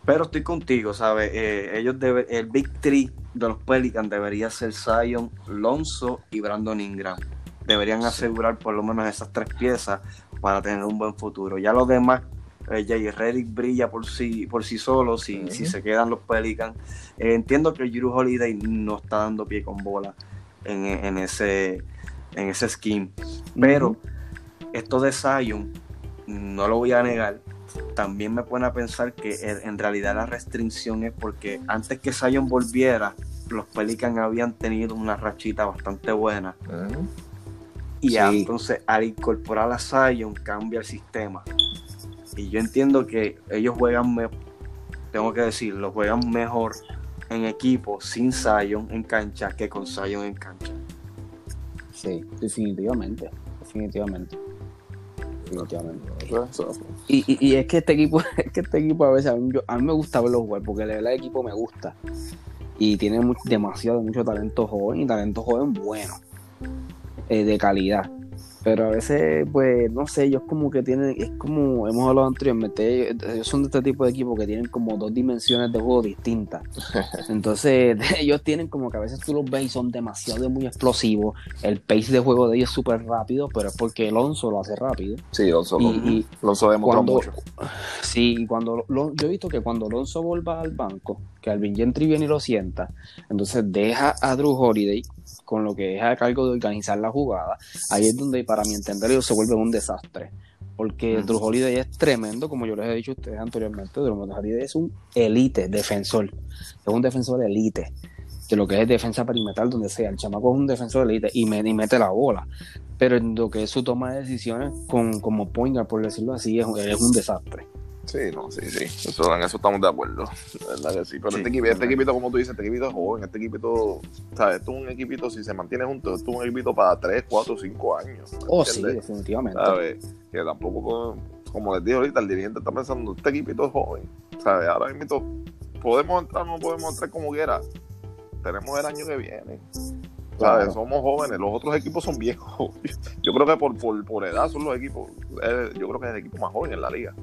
pero estoy contigo, ¿sabes? Eh, ellos debe, el Big Three de los Pelicans debería ser Zion, Lonzo y Brandon Ingram. Deberían asegurar por lo menos esas tres piezas para tener un buen futuro. Ya los demás, eh, Jay Reddick brilla por sí, por sí solo si, si se quedan los Pelicans. Eh, entiendo que Drew Holiday no está dando pie con bola en, en ese, en ese scheme. Pero esto de Zion, no lo voy a negar, también me pone a pensar que en realidad la restricción es porque antes que Zion volviera, los Pelicans habían tenido una rachita bastante buena. Y Sí. entonces al incorporar a Zion cambia el sistema. Y yo entiendo que ellos juegan, me- tengo que decirlo, juegan mejor en equipo sin Zion en cancha que con Zion en cancha. Sí, definitivamente. Definitivamente. Definitivamente. Y, y, y es que este equipo, *laughs* es que este equipo a veces a mí, yo- a mí me gusta verlo jugar, porque la verdad el equipo me gusta. Y tiene mu- demasiado, mucho talento joven y talento joven bueno, eh, de calidad. Pero a veces, pues, no sé, ellos como que tienen, es como hemos hablado anteriormente, ellos son de este tipo de equipos que tienen como dos dimensiones de juego distintas. *laughs* Entonces, *laughs* ellos tienen como que a veces tú los ves y son demasiado muy explosivos. El pace de juego de ellos es súper rápido, pero es porque Alonso lo hace rápido. Sí, Alonso, Y- y- Alonso demostró cuando- mucho. *laughs* Sí, y cuando lo- yo he visto que cuando Alonso vuelva al banco, que Alvin Gentry viene y lo sienta, entonces deja a Drew Holiday con lo que es a cargo de organizar la jugada. Ahí es donde, para mi entender, ellos se vuelven un desastre. Porque. Drew Holiday es tremendo, como yo les he dicho a ustedes anteriormente. Drew Holiday es un elite defensor. Es un defensor elite. De lo que es defensa perimetral, donde sea. El chamaco es un defensor elite y, me- y mete la bola. Pero en lo que es su toma de decisiones, con, como point guard, por decirlo así, es, es un desastre. Sí, no, sí, sí. Eso, en eso estamos de acuerdo. La verdad que sí. Pero Sí, este, equipo, este equipito, como tú dices, este equipito es joven. Este equipito, ¿sabes? Esto es un equipito, si se mantiene junto, esto es un equipito para 3, 4, 5 años. ¿me Oh, sí, definitivamente. ¿Sabes? Que tampoco, como les dije ahorita, el dirigente está pensando, este equipito es joven. ¿Sabes? Ahora mismo podemos entrar, no podemos entrar como quiera. Tenemos el año que viene. ¿Sabes? Somos jóvenes, los otros equipos son viejos. *laughs* Yo creo que por, por, por edad son los equipos, eh, yo creo que es el equipo más joven en la liga.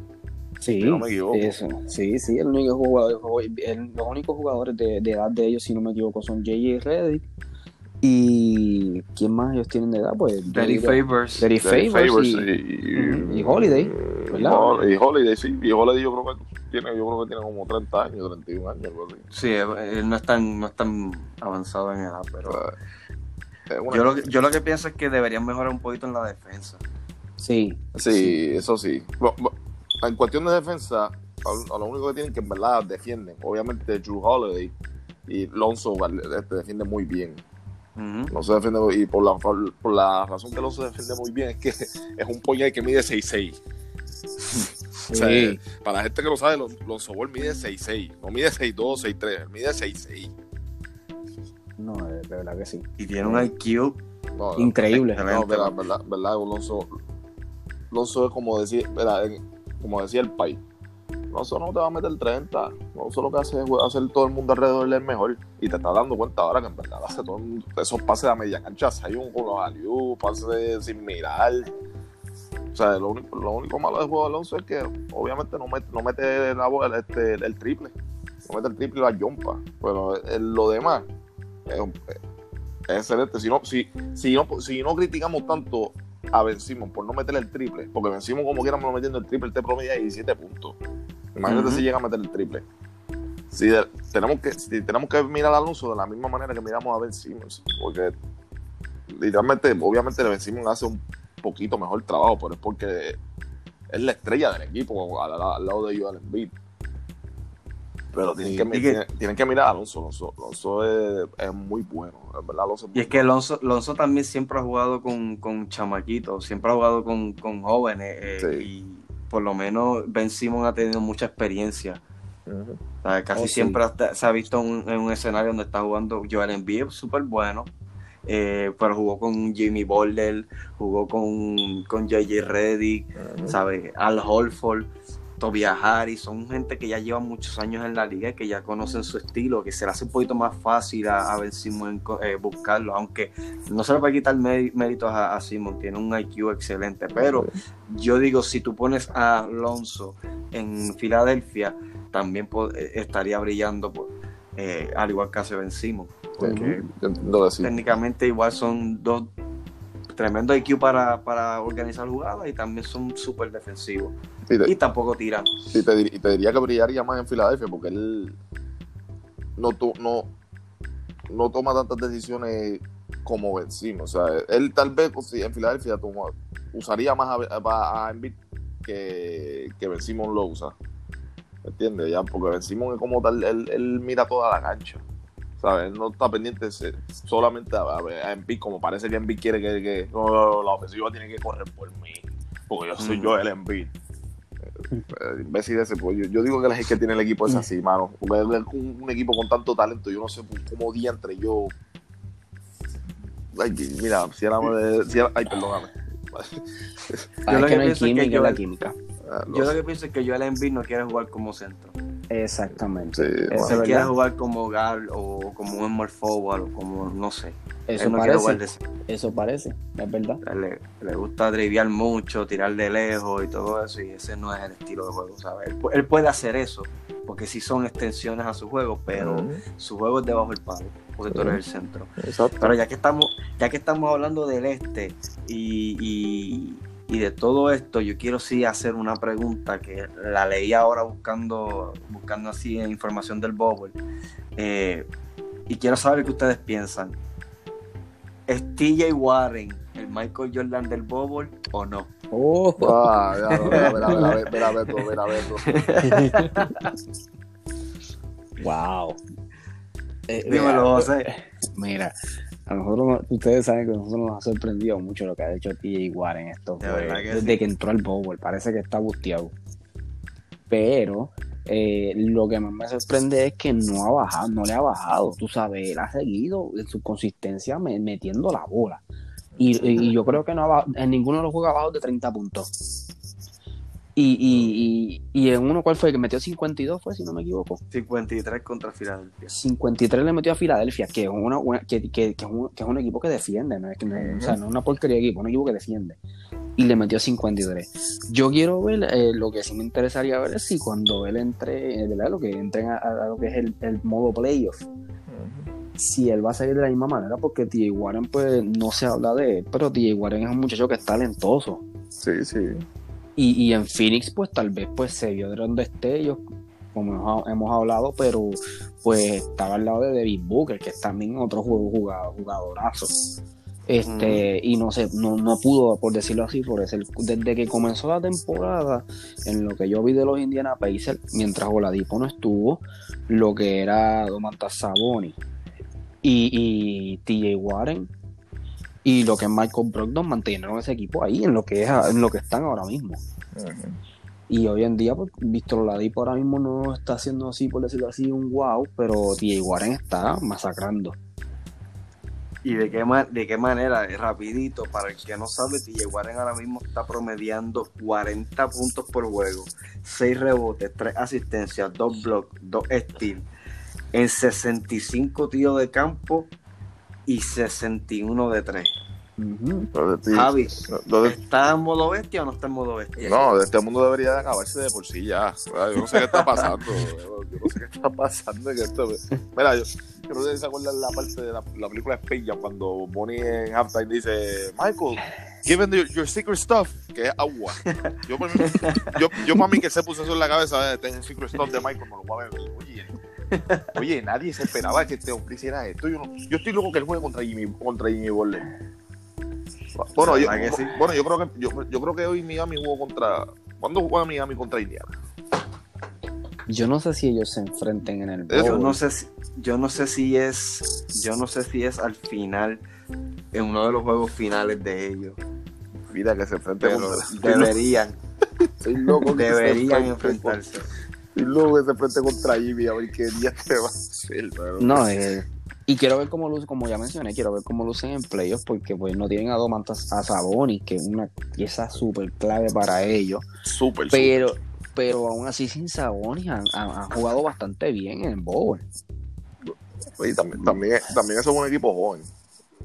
Sí, si no me equivoco. eso. sí, sí, el único jugador, el- los únicos jugadores de, de edad de ellos, si no me equivoco, son J.J. Reddick y ¿quién más ellos tienen de edad? Pues diría- Favors. Favors Favors y, y, Holiday, ¿verdad? Y Holiday, sí. Y Holiday yo creo que tiene, yo creo que tiene como 30 años, 31 años, algo así. Sí, él él no es tan, no es tan avanzado en edad, pero una- yo lo, que- yo lo que pienso es que deberían mejorar un poquito en la defensa. sí, Sí, eso sí. Bueno, en cuestión de defensa, a, a lo único que tienen que en verdad defienden. Obviamente Drew Holiday y Lonzo este, defiende muy bien. Ujú. No se defiende y por la, por, por la razón que Lonzo defiende muy bien es que es un poñal que mide 6'6". O sea, sí, para la gente que lo sabe, Lon- Lonzo Ball mide 6'6". No mide 6'2", 6'3", él mide 6'6". no, de, verdad que sí. Y tiene un IQ. No, Increíble. No, verdad, verdad, verdad, Alonso, Alonso es como decir, verdad, en- como decía el país. Alonso no te va a meter 30. Alonso lo que hace es hacer todo el mundo alrededor del mejor. Y te estás dando cuenta ahora que en verdad hace todo esos pases a media cancha, hay un los aliú, pases sin mirar. O sea, lo único, lo único malo del juego de Alonso es que obviamente no mete, no mete la este, el, triple. No mete el triple y la yompa. Pero el- lo demás es, un- es excelente. Si no, si, si no, si no criticamos tanto a Ben Simmons por no meterle el triple, porque Ben Simmons como quiera no metiendo el triple, te promedia 17 puntos. Imagínate si llega a meter el triple. Si de- tenemos que, si tenemos que mirar a Alonso de la misma manera que miramos a Ben Simmons, porque literalmente, obviamente Ben Simmons hace un poquito mejor trabajo, pero es porque es la estrella del equipo al, al- al lado de Joel Embiid. Pero tienen, Sí, que, y que- tienen, tienen que mirar a Alonso. Alonso, Alonso es, es muy bueno. En verdad, Alonso es Y es que Alonso, Alonso también siempre ha jugado con, con chamaquitos, siempre ha jugado con, con jóvenes. eh, Sí. Y por lo menos Ben Simon ha tenido mucha experiencia. ¿sabes? Casi Oh, sí. siempre hasta- se ha visto un- en un escenario donde está jugando Joel Embiid, súper bueno. eh, pero jugó con Jimmy Butler, jugó con, con J.J. Reddick, Ujú. ¿sabes? Al Holford, Tobias Harris, son gente que ya llevan muchos años en la liga y que ya conocen su estilo, que se le hace un poquito más fácil a, a Ben Simon eh, buscarlo, aunque no se le a quitar mé- méritos a, a Simon, tiene un IQ excelente, pero yo digo, si tú pones a Alonso en Filadelfia, también eh, estaría brillando, por- eh, al igual que hace Ben Simon, porque sí. técnicamente igual son dos tremendo IQ para, para organizar jugadas y también son súper defensivos Y te, y tampoco tiran. y te dir- y te diría que brillaría más en Filadelfia porque él no, to- no, no toma tantas decisiones como Simmons. O sea, él tal vez pues, en Filadelfia toma- usaría más a, a, a Embiid que, que Ben Simmons lo usa. ¿Me entiendes? Ya, porque Ben Simmons es como tal, él, él mira toda la cancha. No está pendiente solamente a, a, Embiid, como parece que Embiid quiere que, que no, la ofensiva tiene que correr por mí, porque yo soy Mm. yo el Embiid. Eh, imbécil ese, pues yo, yo digo que el que tiene el equipo es así, mano. Un, un equipo con tanto talento, yo no sé cómo diantre yo. Ay, mira, si era, si era- ay, perdóname. *laughs* Ah, Yo es lo que no hay yo- es la química. Ah, Yo lo que pienso es que Joel Embiid no quiere jugar como centro. Exactamente. Sí, bueno. Él quiere jugar como guard o como un small forward o como, no sé. Eso no parece. de Eso parece, es verdad. le, le gusta driviar mucho, tirar de lejos y todo eso, y ese no es el estilo de juego, ¿sabes? Él, pu- él puede hacer eso, porque sí son extensiones a su juego, pero su juego es debajo del palo, porque tú eres el centro. Exacto. Pero ya que estamos, ya que estamos hablando del este y, y- y de todo esto, yo quiero sí hacer una pregunta que la leí ahora buscando, buscando así información del Bubble. Eh, y quiero saber qué ustedes piensan. ¿Es TJ Warren el Michael Jordan del Bubble o no? Oh, Ah, wow. Eh, Dímelo, mira, José. Mira, a nosotros, ustedes saben que a nosotros nos ha sorprendido mucho lo que ha hecho TJ esto. De verdad que desde sí. que entró al Bowl, parece que está busteado. Pero eh, lo que más me sorprende es que no ha bajado, no le ha bajado. Tú sabes, él ha seguido en su consistencia me- metiendo la bola. Y yo creo que no ha bajado- en ninguno de los juegos ha bajado de 30 puntos. Y, y, y, y en uno, ¿cuál fue? Que metió 52, fue, si no me equivoco. 53 contra Filadelfia. 53 le metió a Filadelfia, que es, una, una- que, que- que es un, que es un equipo que defiende, ¿no? Es que no- o sea, no es una porquería de equipo, es un equipo que defiende. Y le metió 53. Yo quiero ver, eh, lo que sí me interesaría ver es si cuando él entre, eh, ¿verdad? Lo que entren a, a lo que es el, el modo playoff, si él va a salir de la misma manera, porque TJ Warren, pues no se habla de él, pero TJ Warren es un muchacho que es talentoso. Sí, sí. Y, y en Phoenix, pues tal vez pues se vio de donde esté ellos, como hemos, hablado, pero pues estaba al lado de David Booker, que es también otro jugador, jugador- jugadorazo. Este, y no sé, no, no pudo, por decirlo así, por desde que comenzó la temporada, en lo que yo vi de los Indiana Pacers, mientras Oladipo no estuvo, lo que era Domantas Saboni y, y TJ Warren y lo que es Michael Brogdon mantuvieron ese equipo ahí en lo que es en lo que están ahora mismo. Y hoy en día, pues, Víctor Oladipo ahora mismo no está haciendo así, por decirlo así, un wow, pero TJ Warren está masacrando. ¿Y de qué, de qué manera? Eh, Rapidito, para el que no sabe, TJ Warren ahora mismo está promediando 40 puntos por juego, 6 rebotes, 3 asistencias, 2 blocks, 2 steals, en 65 tiros de campo y 61 de 3. Ujú. Pero de ti- Javi, de- ¿está en modo bestia o no está en modo bestia? no, este mundo debería de acabarse de por sí ya. ¿verdad? Yo no sé qué está pasando. *laughs* Yo no sé qué está pasando en esto. Mira, yo, sé si se acuerdan la parte de la, la película Space Jam cuando Bonnie en halftime dice, Michael, given your, your secret stuff, que es agua. Yo, mí- yo, yo para mí que se puso eso en la cabeza, este es el secret stuff de Michael, no lo voy a beber. Oye, oye, nadie se esperaba que este hombre hiciera esto. Yo, no- yo estoy loco que él juegue contra Jimmy, contra Jimmy Butler. Bueno, yo, ¿Verdad que sí? bueno, yo creo que yo, yo creo que hoy Miami jugó contra. ¿Cuándo juega Miami contra Indiana? Yo no sé si ellos se enfrenten en el Yo no sé si, yo no sé si es, yo no sé si es al final, en uno de los juegos finales de ellos. Mira que se enfrente Pero contra. Estoy loco- deberían, Estoy loco que se deberían enfrentarse. Loco que se enfrente contra Jimmy a ver qué día te va a hacer. pero- No, eh, y quiero ver cómo luce, como ya mencioné, quiero ver cómo lucen en playoffs, porque pues no tienen a Domantas a Sabonis, que es una pieza súper clave para ellos. Súper, Pero, pero aún así sin Sabonis han, han- han jugado bastante bien en el bowl. súper. Y también, también, también eso es un equipo joven.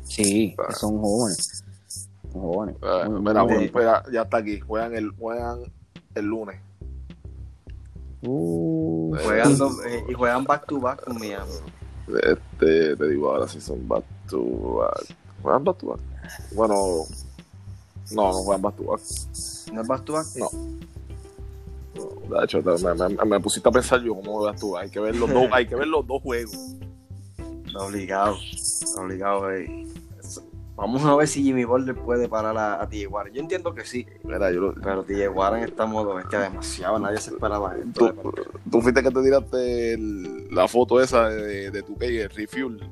Sí, Ah. son jóvenes. Son jóvenes. Eh, Muy- mira, muy bueno, bien. espera, ya está aquí. Juegan el, juegan el lunes. Uh, Juegan dos- eh, y juegan back to back con Miami. Este, te digo ahora si son back to back. ¿Juegan back to back? Bueno, no, no juegan back to back. ¿No es back to back? No, de hecho, me, me- me pusiste a pensar yo cómo vas tú. Hay que ver los dos, hay que ver los dos juegos. Obligado, obligado. eh. Vamos a ver si Jimmy Butler puede parar a, a TJ Warren. Yo entiendo que sí, Mira, yo lo- pero TJ Warren está en modo bestia demasiado. Nadie se esperaba esto. tú, fuiste que te tiraste el- la foto esa de, de tu que el refuel.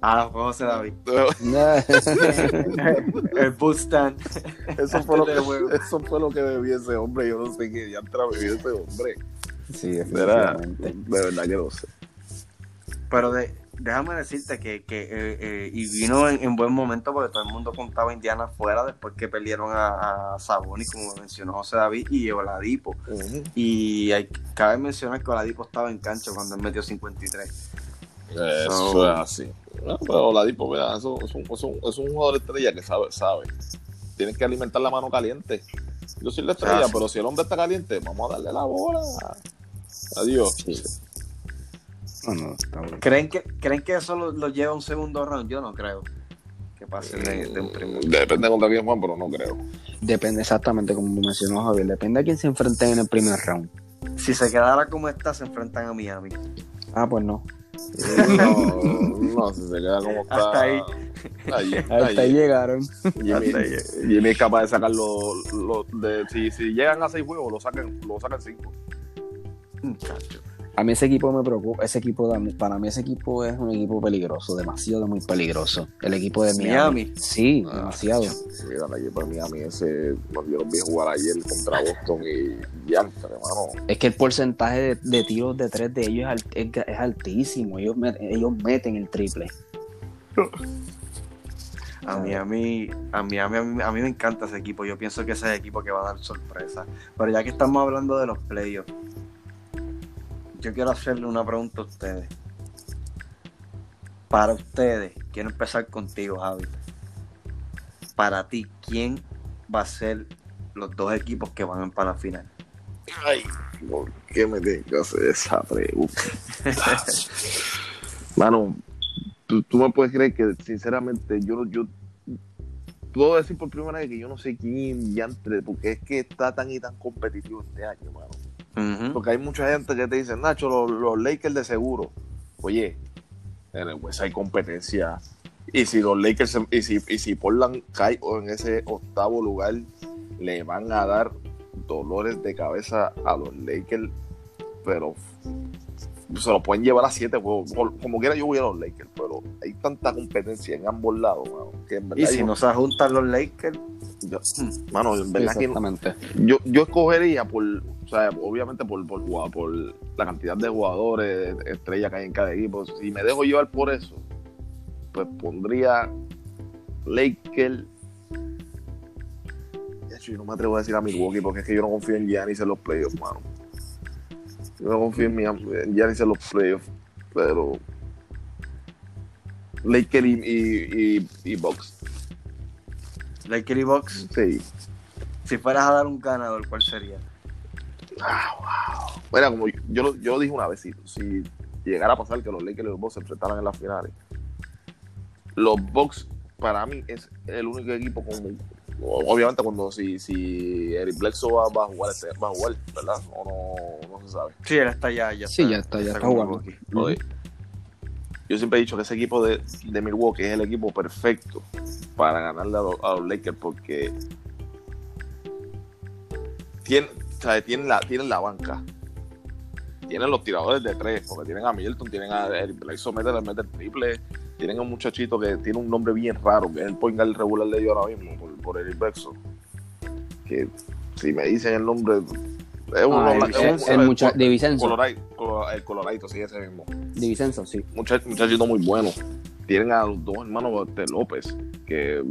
Ah, José David. El boot stand. Eso fue, lo que, eso fue lo que bebí ese hombre. Yo no sé qué ya bebió ese hombre. sí, De verdad, definitivamente. de verdad que no sé. Pero de, déjame decirte que, que eh, eh, y vino en, en buen momento porque todo el mundo contaba a Indiana fuera después que perdieron a, a Sabonis, como mencionó José David, y Oladipo. Y hay, cabe mencionar que Oladipo estaba en cancha cuando él metió 53. Eso So- es así. No, pero Oladipo, mira, eso es un, es un- es un jugador estrella que sabe, sabe. Tienes que alimentar la mano caliente. Yo soy la estrella, Ah, pero si el hombre está caliente, vamos a darle la bola. Adiós. No, no, está bien. ¿Creen que, ¿creen que eso lo, lo lleva a un segundo round? Yo no creo que pase de, de un primer. Depende contra quién Juan, pero no creo. Depende exactamente como mencionó Javier, depende a quién se enfrenten en el primer round. Si se quedara como está, se enfrentan a Miami. Ah, pues no. No, no, si se queda como *laughs* está. Hasta ahí. Hasta ahí ahí. llegaron. Jimmy, Hasta ahí. Jimmy es capaz de sacar los. los- de, si, si llegan a seis juegos, lo sacan, lo sacan cinco. A mí ese equipo me preocupa, ese equipo, de- para mí ese equipo es un equipo peligroso, demasiado muy peligroso. El equipo de Miami. Miami. Sí, Ah, demasiado. Mira, ayer para Miami, ese. Yo los vi jugar ayer contra Boston y Yantra, hermano. Es que el porcentaje de, de tiros de tres de ellos es, alt- es- es altísimo. Ellos, met- ellos meten el triple. A Miami, a Miami, a mí, a mí me encanta ese equipo. Yo pienso que ese es el equipo que va a dar sorpresa. Pero ya que estamos hablando de los playoffs, yo quiero hacerle una pregunta a ustedes. Para ustedes, quiero empezar contigo, Javi. Para ti, ¿quién va a ser los dos equipos que van para la final? Ay, ¿por qué me tienes que hacer esa pregunta? *laughs* Mano, tú, tú me puedes creer que, sinceramente, yo, yo puedo decir por primera vez que yo no sé quién Yantre, porque es que está tan y tan competitivo este año, mano. Porque hay mucha gente que te dice, Nacho, los, los Lakers de seguro. Oye, en el West hay competencia. Y si los Lakers y si, y si Portland cae en ese octavo lugar, le van a dar dolores de cabeza a los Lakers, pero se lo pueden llevar a siete juegos. Como quiera, yo voy a los Lakers, pero hay tanta competencia en ambos lados, mano, que en verdad Y si yo- no se juntan los Lakers, yo- mano, en verdad que yo, yo escogería por, o sea, obviamente por, por, la cantidad de jugadores, estrellas que hay en cada equipo. Si me dejo llevar por eso, pues pondría Lakers. De hecho, yo no me atrevo a decir a Milwaukee porque es que yo no confío en Giannis en los playoffs, mano. Yo no confío en, mi, en Giannis en los playoffs, pero Lakers y, y, y, y Bucks. Lakers y Bucks, Sí. si fueras a dar un ganador, ¿cuál sería? Ah, wow. Mira, como yo, yo, lo- yo lo dije una vez, si, si llegara a pasar que los Lakers y los Bucks se enfrentaran en las finales, los Bucks para mí es el único equipo como obviamente cuando si, si Eric Bledsoe va, va a jugar este- va a jugar, ¿verdad? O no, no se sabe. Sí, él está ya, ya Sí, ya está, ya está con jugando. Oye, Yo siempre he dicho que ese equipo de, de Milwaukee es el equipo perfecto para ganarle a los, a los Lakers porque tienen, ¿sabes? tienen, la, tienen la banca. Tienen los tiradores de tres, porque tienen a Milton, tienen a Eric Bledsoe, mete, mete el triple. Tienen a un muchachito que tiene un nombre bien raro, que es el point guard regular de ellos ahora mismo, por, por Eric Bledsoe. Que si me dicen el nombre, es uno Ah, el, el, mucha- de Vicenzo. El coloradito, sí, ese mismo De Vicenzo, sí. mucha- muchachito muy bueno. Tienen a los dos hermanos de López, que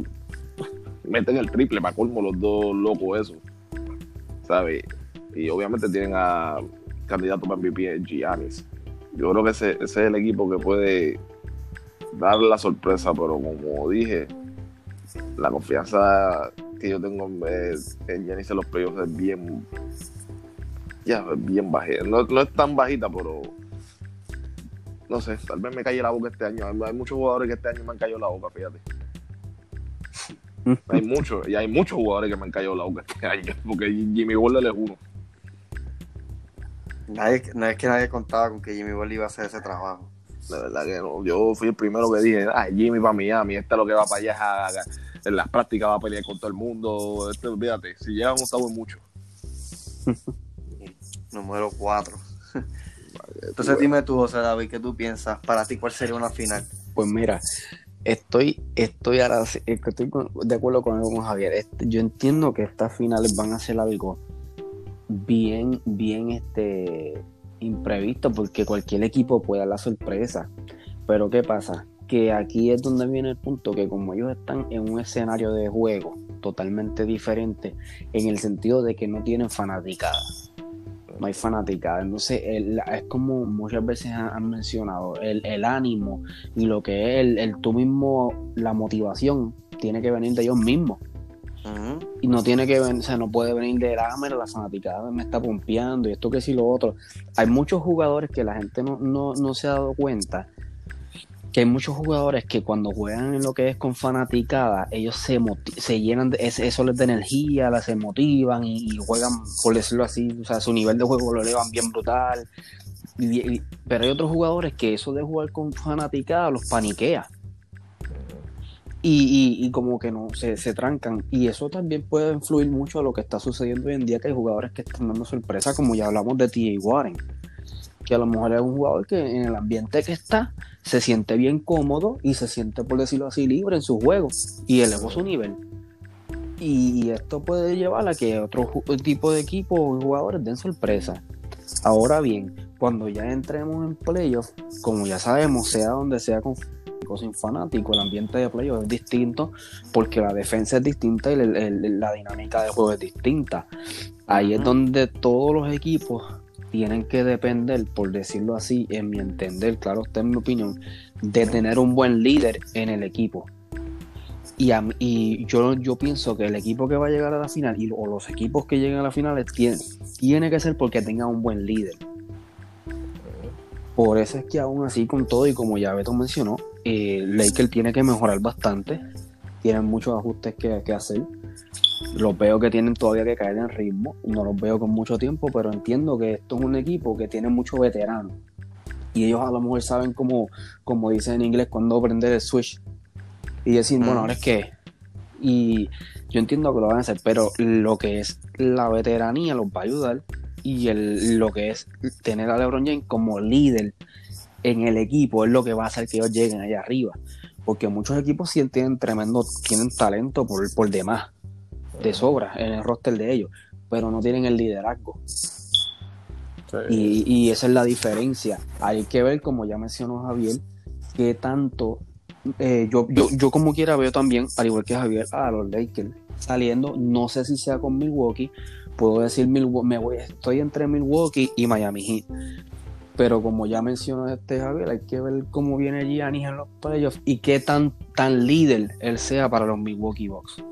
*laughs* meten el triple para colmo los dos locos eso. Y obviamente tienen a candidato para MVP Giannis. Yo creo que ese, ese es el equipo que puede dar la sorpresa, pero como dije, la confianza que yo tengo en, en Giannis en los playoffs es bien, ya, bien bajita. No, no es tan bajita, pero no sé, tal vez me calle la boca este año. Hay muchos jugadores que este año me han caído la boca, fíjate. Hay muchos, y hay muchos jugadores que me han caído la boca este año, *laughs* porque Jimmy Butler es uno. Nadie, no es que nadie contaba con que Jimmy Butler iba a hacer ese trabajo. De verdad que no. Yo fui el primero que dije, ah, Jimmy para Miami, este es lo que va para allá, en las prácticas va a pelear con todo el mundo. Este, olvídate, si llega Gustavo es mucho. *laughs* Número 4. *laughs* Entonces dime tú, José David, ¿qué tú piensas? Para ti, ¿cuál sería una final? Pues mira, estoy, estoy, ahora, estoy de acuerdo con, Javier. Yo entiendo que estas finales van a ser algo bien, bien este, imprevisto, porque cualquier equipo puede dar la sorpresa. Pero ¿qué pasa? Que aquí es donde viene el punto que como ellos están en un escenario de juego totalmente diferente, en el sentido de que no tienen fanaticada no hay fanática. Entonces, es como muchas veces han, mencionado, el, ánimo y lo que es el, tú mismo, la motivación, tiene que venir de ellos mismos. Y no tiene que venir, o sea, no puede venir de la la fanaticada me está pompeando y esto que sí lo otro. Hay muchos jugadores que la gente no, no, no se ha dado cuenta que hay muchos jugadores que cuando juegan en lo que es con fanaticada, ellos se, se llenan de eso les da energía, las se motivan y, juegan, por decirlo así, o sea, su nivel de juego lo elevan bien brutal. pero hay otros jugadores que eso de jugar con fanaticada los paniquea. Y, como que no se, se, trancan. Y eso también puede influir mucho a lo que está sucediendo hoy en día, que hay jugadores que están dando sorpresa, como ya hablamos de T.A. Warren que a lo mejor es un jugador que en el ambiente que está se siente bien cómodo y se siente, por decirlo así, libre en su juego y elevó su nivel. Y esto puede llevar a que otro tipo de equipos o jugadores den sorpresa. Ahora bien, cuando ya entremos en playoffs, como ya sabemos, sea donde sea con sin fanático, el ambiente de playoffs es distinto porque la defensa es distinta y la dinámica de juego es distinta. Ahí es donde todos los equipos tienen que depender, por decirlo así, en mi entender, claro, está en mi opinión, de tener un buen líder en el equipo. Y, yo, pienso que el equipo que va a llegar a la final, y, o los equipos que lleguen a la final, tiene, tiene que ser porque tenga un buen líder. Por eso es que aún así, con todo, y como ya Beto mencionó, eh, Laker tiene que mejorar bastante. Tienen muchos ajustes que hacer los veo que tienen todavía que caer en ritmo. No los veo con mucho tiempo, pero entiendo que esto es un equipo que tiene muchos veteranos. Y ellos a lo mejor saben cómo, como dicen en inglés, cuando aprender el switch. Y decir, bueno, ahora es que. Y yo entiendo que lo van a hacer, pero lo que es la veteranía los va a ayudar. Y el, lo que es tener a LeBron James como líder en el equipo es lo que va a hacer que ellos lleguen allá arriba. Porque muchos equipos sí tienen tremendo, tienen talento por, por demás de sobra en el roster de ellos, pero no tienen el liderazgo. Y, esa es la diferencia. Hay que ver, como ya mencionó Javier, que tanto eh, yo, yo, como quiera veo también, al igual que Javier, a los Lakers saliendo, no sé si sea con Milwaukee, puedo decir me voy, estoy entre Milwaukee y Miami Heat. Pero como ya mencionó este Javier, hay que ver cómo viene Giannis en los playoffs y qué tan, tan líder él sea para los Milwaukee Bucks.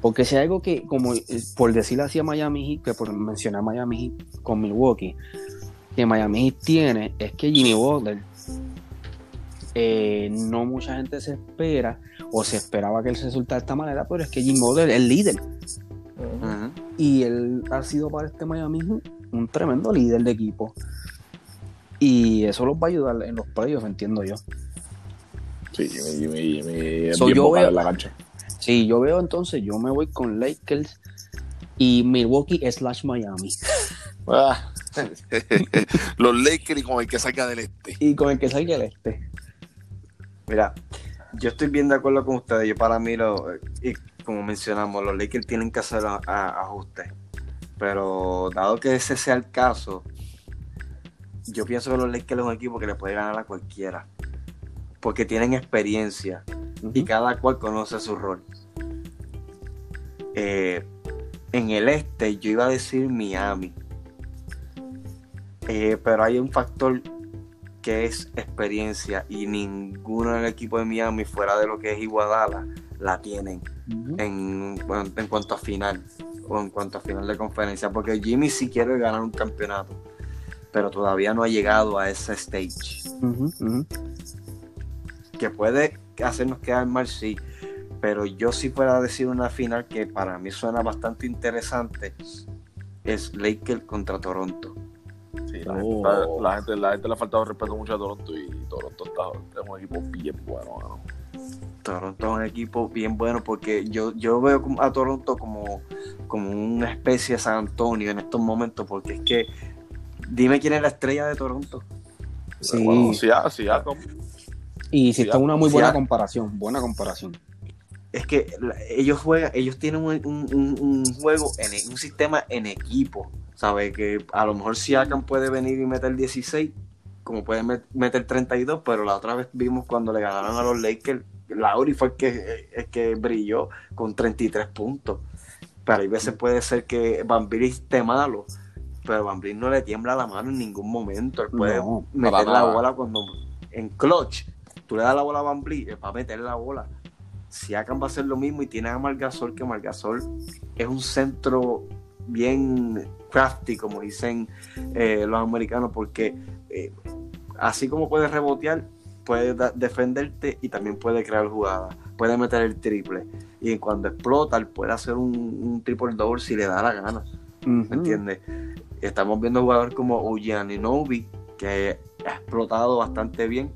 Porque si hay algo que, como eh, por decirlo así a Miami Heat, que por mencionar Miami Heat con Milwaukee, que Miami Heat tiene, es que Jimmy Butler, eh, no mucha gente se espera o se esperaba que él se resultara de esta manera, pero es que Jimmy Butler es el líder. Y él ha sido para este Miami Heat un tremendo líder de equipo. Y eso los va a ayudar en los playoffs, entiendo yo. Sí, Jimmy, Jimmy, Jimmy es bien voy la cancha. Sí, yo veo entonces, yo me voy con Lakers y Milwaukee slash Miami. *laughs* Ah. *laughs* los Lakers y con el que salga del este. Y con el que salga del este. Mira, yo estoy bien de acuerdo con ustedes. Yo para mí, lo, y como mencionamos, los Lakers tienen que hacer ajustes. Pero dado que ese sea el caso, yo pienso que los Lakers es un equipo que le puede ganar a cualquiera. Porque tienen experiencia y cada cual conoce su rol. Eh, en el este yo iba a decir Miami, eh, pero hay un factor que es experiencia y ninguno del equipo de Miami fuera de lo que es Iguadala la tienen en, en cuanto a final o en cuanto a final de conferencia porque Jimmy sí quiere ganar un campeonato pero todavía no ha llegado a ese stage que puede hacernos quedar mal, sí. Pero yo sí puedo decir una final que para mí suena bastante interesante. Es Lakers contra Toronto. Sí, La, gente, Oh. la, gente, la gente le ha faltado respeto mucho a Toronto y Toronto está, es un equipo bien bueno. Toronto es un equipo bien bueno porque yo, yo veo a Toronto como, como una especie de San Antonio en estos momentos, porque es que dime quién es la estrella de Toronto. Sí. Bueno, si ya, como- Y si está una muy buena ah. comparación, buena comparación. Es que ellos juegan, ellos tienen un, un- juego, en un sistema en equipo, ¿sabes? Que a lo mejor Siakam puede venir y meter 16, como puede met- meter 32, pero la otra vez vimos cuando le ganaron a los Lakers, Lauri fue el que, el que brilló con 33 puntos. Pero hay veces puede ser que Bambiri esté malo, pero Bambiri no le tiembla la mano en ningún momento. Él puede No, meter la bola cuando en clutch. Tú le das la bola a Bambiri, es para meter la bola. Siakam va a hacer lo mismo y tiene a Margasol, que Margasol es un centro bien crafty, como dicen eh, los americanos, porque eh, así como puede rebotear, puede defenderte y también puede crear jugadas, puede meter el triple. Y cuando explota, puede hacer un, un triple double si le da la gana. ¿Me entiendes? Estamos viendo jugadores como Novi que ha explotado bastante bien.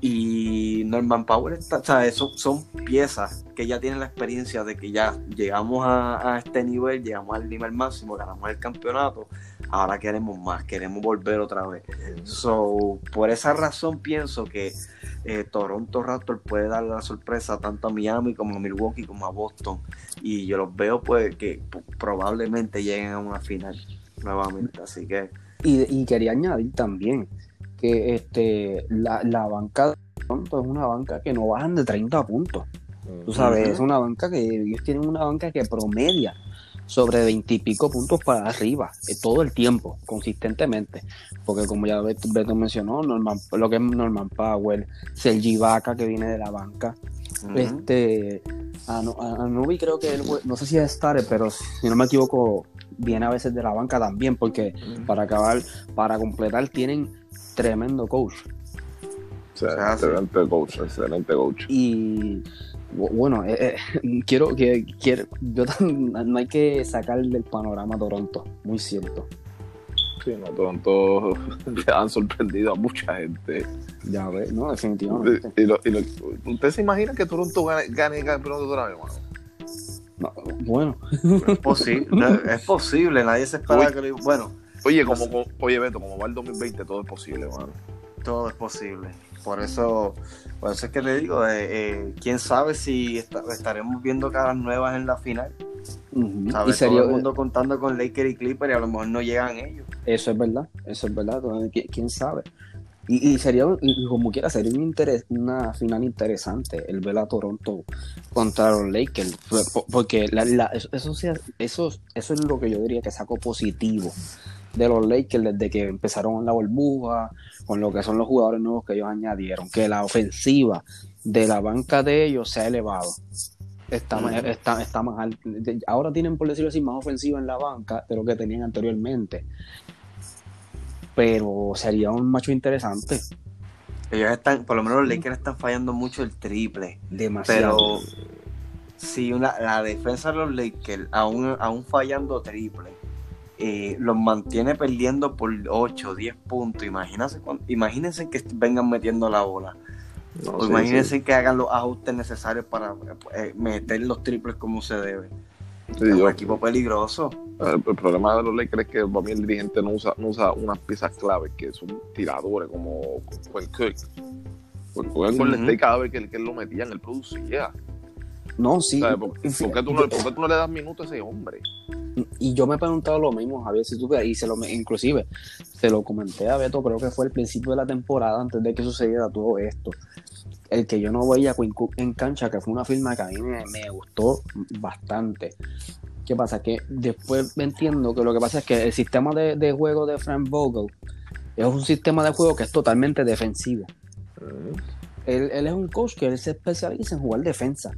Y Norman Powell, está, sea, son, son piezas que ya tienen la experiencia de que ya llegamos a, este nivel, llegamos al nivel máximo, ganamos el campeonato, ahora queremos más, queremos volver otra vez. So, por esa razón pienso que eh, Toronto Raptors puede dar la sorpresa tanto a Miami como a Milwaukee como a Boston y yo los veo pues que probablemente lleguen a una final nuevamente así que Y, y quería añadir también que este la, la banca de Toronto es una banca que no bajan de 30 puntos. Tú sabes, es una banca que ellos tienen una banca que promedia sobre 20 y pico puntos para arriba eh, todo el tiempo, consistentemente. Porque como ya Beto, mencionó, Norman, lo que es Norman Powell, Sergi Vaca que viene de la banca, ujú. este Ano- a- Anubi creo que él no sé si es Starter, pero si no me equivoco, viene a veces de la banca también, porque para acabar, para completar, tienen tremendo coach. O sea, sí. excelente coach, excelente coach. Y bu- bueno, eh, eh, *laughs* quiero que quiero, yo *laughs* no hay que sacar del panorama a Toronto, muy cierto. Sí, no, Toronto *laughs* le han sorprendido a mucha gente. Ya ves, no, definitivamente. Y lo- y lo- ¿Usted se imagina que Toronto gane, gane el campeonato otra vez, hermano? No, bueno, es posible es posible nadie se espera Uy. que lo- bueno Oye, como, como- oye, Beto, como va el 2020, todo es posible, hermano. todo es posible por eso por eso es que le digo eh, eh, quién sabe si esta- estaremos viendo caras nuevas en la final y sería, todo el mundo contando con Lakers y Clippers y a lo mejor no llegan ellos Eso es verdad, eso es verdad. entonces, ¿qui- ¿Quién sabe? Y, y sería, y como quiera, sería un interes- una final interesante el ver a Toronto contra los Lakers. Por- por- Porque la- la- eso, eso, sea- eso, eso es lo que yo diría que saco positivo de los Lakers desde que empezaron la burbuja, con lo que son los jugadores nuevos que ellos añadieron, que la ofensiva de la banca de ellos se ha elevado. Está, más- está, está más. Ahora tienen, por decirlo así, más ofensiva en la banca de lo que tenían anteriormente. Pero sería un macho interesante. ellos están por lo menos los Lakers están fallando mucho el triple Demasiado. Pero si una, la defensa de los Lakers, aún, aún fallando triple, eh, los mantiene perdiendo por 8 o 10 puntos, imagínense, imagínense que vengan metiendo la bola. No, O sí, imagínense sí. que hagan los ajustes necesarios para eh, meter los triples como se debe. Sí, es yo- un equipo peligroso. el, el problema de los Lakers es que para mí el dirigente no usa, no usa unas piezas claves que son tiradores como Quinn Cook. Porque Cook. State cada vez que, que él lo metían, él producía. No, sí. ¿Por, y- por qué tú no, por qué tú no le das minutos a ese hombre? Y yo me he preguntado lo mismo, Javier, si tú y se lo, inclusive se lo comenté a Beto, creo que fue el principio de la temporada, antes de que sucediera todo esto. El que yo no veía a Quinn Cook en cancha, que fue una firma que a mí me, me gustó bastante. ¿Qué pasa? Que después me entiendo que lo que pasa es que el sistema de, de juego de Frank Vogel es un sistema de juego que es totalmente defensivo. Él, él es un coach que él se especializa en jugar defensa.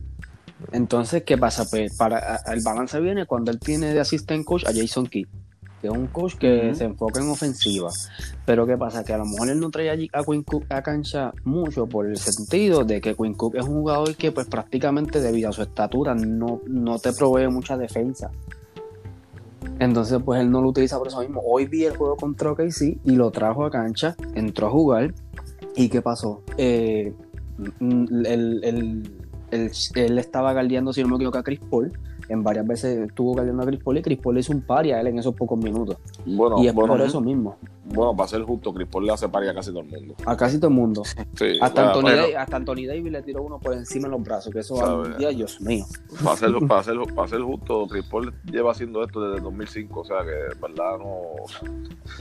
Entonces, ¿qué pasa? Pues para el balance viene cuando él tiene de assistant coach a Jason Kidd, que es un coach que se enfoca en ofensiva. Pero ¿qué pasa? Que a lo mejor él no trae allí a Quinn Cook a cancha mucho por el sentido de que Quinn Cook es un jugador que pues prácticamente debido a su estatura no, no te provee mucha defensa. Entonces, pues él no lo utiliza por eso mismo. Hoy vi el juego contra OKC y lo trajo a cancha, entró a jugar. ¿Y qué pasó? Eh, mm, el- el- él estaba galdeando, si no me equivoco, a Chris Paul. En varias veces estuvo galdeando a Chris Paul y Chris Paul le hizo un pari a él en esos pocos minutos. Bueno, y es bueno, por eso mismo. bueno, para ser justo, Chris Paul le hace pari a casi todo el mundo. A casi todo el mundo. Sí, Hasta, bueno, Anthony Davis, hasta Anthony Davis le tiró uno por encima en los brazos, que eso algún día, Dios mío. para ser, *laughs* para, ser, para ser justo, Chris Paul lleva haciendo esto desde el 2005, o sea que, en verdad, no.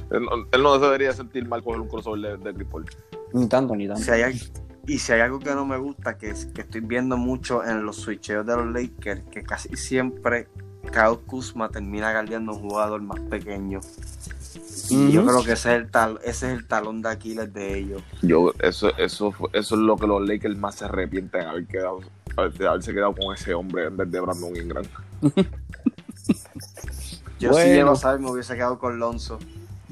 Él, no- él no se debería sentir mal coger un crossover de, de Chris Paul. Ni tanto, ni tanto. Si hay, y si hay algo que no me gusta, que, es- que estoy viendo mucho en los switcheos de los Lakers, que casi siempre Kyle Kuzma termina guardiando un jugador más pequeño. Y yo creo que ese es el, tal, ese es el talón de Aquiles de ellos. Yo, eso, eso, eso es lo que los Lakers más se arrepienten de haber quedado, de haberse quedado con ese hombre en vez de Brandon Ingram. *laughs* Yo Bueno. si llego a saber me hubiese quedado con Lonzo.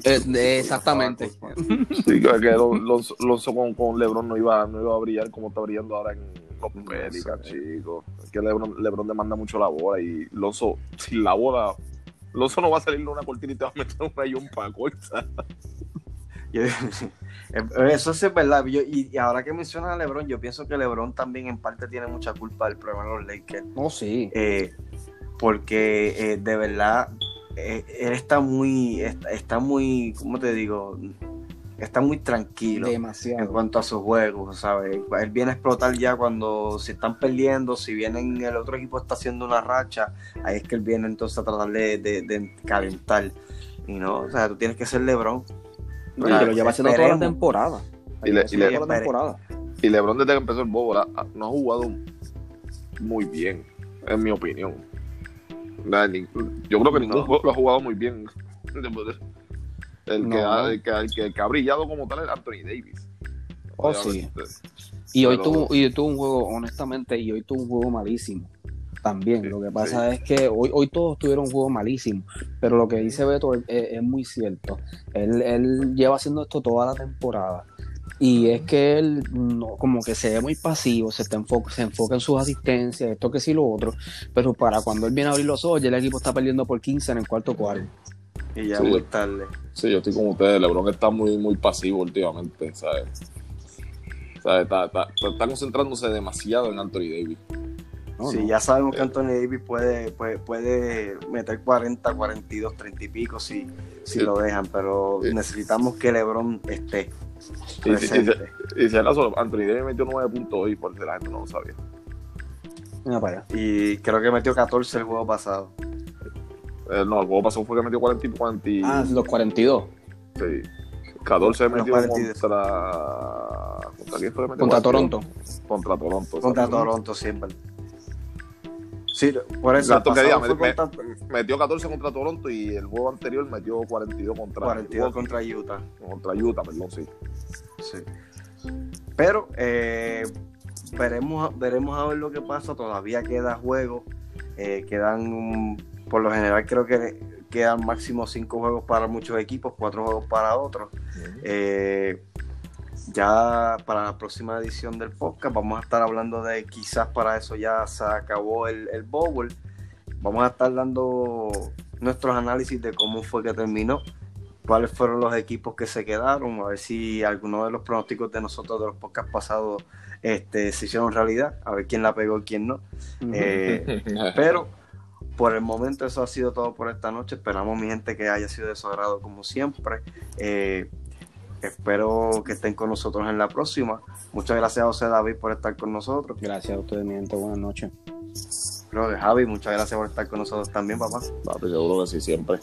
Eh, eh, exactamente. *laughs* Sí, que, que Lonzo, Lonzo con, con LeBron no iba, no iba a brillar como está brillando ahora en los Pelicans, chicos. Es que LeBron, LeBron demanda mucho la bola y Lonzo, sin la bola, Lonzo no va a salir de una cortina y te va a meter una yumpa corta. *laughs* *laughs* Eso sí es verdad. Yo- y, y ahora que mencionas a LeBron, yo pienso que LeBron también en parte tiene mucha culpa del problema de los Lakers. Oh, sí. Eh, porque eh, de verdad él está muy, está, está muy, ¿cómo te digo? Está muy tranquilo en Demasiado. cuanto a sus juegos, ¿sabes? Él viene a explotar ya cuando se están perdiendo, si vienen el otro equipo está haciendo una racha, ahí es que él viene entonces a tratar de, de- de calentar. Y no, o sea, tú tienes que ser LeBron. No, y que lo lleva haciendo toda la temporada. Y le- y le- toda la temporada. Y LeBron desde que empezó el bobo no ha jugado muy bien, en mi opinión. Nada, ni- Yo creo que ningún juego lo ha jugado muy bien. *laughs* El, que No. ha, el, que, el que- el que ha brillado como tal es Anthony Davis. Oh, sí. Obviamente. Y hoy, tuvo, y hoy tuvo un juego, honestamente, y hoy tuvo un juego malísimo. También, Sí, lo que pasa es que hoy, hoy todos tuvieron un juego malísimo, pero lo que dice Beto es, es- es muy cierto. Él, él lleva haciendo esto toda la temporada. Y es que él no, como que se ve muy pasivo, se, está enfoca, se enfoca en sus asistencias, esto que sí lo otro, pero para cuando él viene a abrir los ojos, ya el equipo está perdiendo por 15 en el cuarto cuarto. Y ya Sí. muy tarde. Sí, yo estoy como ustedes. LeBron está muy, muy pasivo últimamente, ¿sabes? ¿Sabes? Está, está, está concentrándose demasiado en Anthony Davis. No, sí, no. ya sabemos que Anthony Davis puede, puede, puede meter 40, 42, 30 y pico si, si Sí. lo dejan, pero Sí. necesitamos que LeBron esté Y, y- y- si acaso, Anthony Davis metió 9 puntos hoy, porque la gente no lo sabía. Mira para. Y creo que metió 14 el juego pasado. Eh, no, el juego pasado fue que metió 40 y 40 y- Ah, los 42. sí. 14 Los metió 42. contra... ¿Contra quién fue que metió? Contra 42? Toronto. Contra Toronto. Contra. Toronto siempre. Sí, por eso. El me- contra Metió 14 contra Toronto y el juego anterior metió 42 contra 42 contra Utah. contra Utah, perdón, sí. Sí. Pero eh, veremos, veremos a ver lo que pasa. Todavía queda juego. Eh, quedan, por lo general, creo que quedan máximo cinco juegos para muchos equipos, cuatro juegos para otros. Eh, ya para la próxima edición del podcast vamos a estar hablando de quizás para eso ya se acabó el, el Bowl. Vamos a estar dando nuestros análisis de cómo fue que terminó, cuáles fueron los equipos que se quedaron, a ver si alguno de los pronósticos de nosotros de los podcasts pasados este, se hicieron realidad, a ver quién la pegó y quién no. Eh, pero por el momento eso ha sido todo por esta noche. Esperamos, mi gente, que haya sido de su agrado como siempre. Eh, espero que estén con nosotros en la próxima. Muchas gracias a José David por estar con nosotros. Gracias a ustedes, mi gente. Buenas noches. Que Javi, muchas gracias por estar con nosotros también, papá. Papi, seguro que sí, siempre.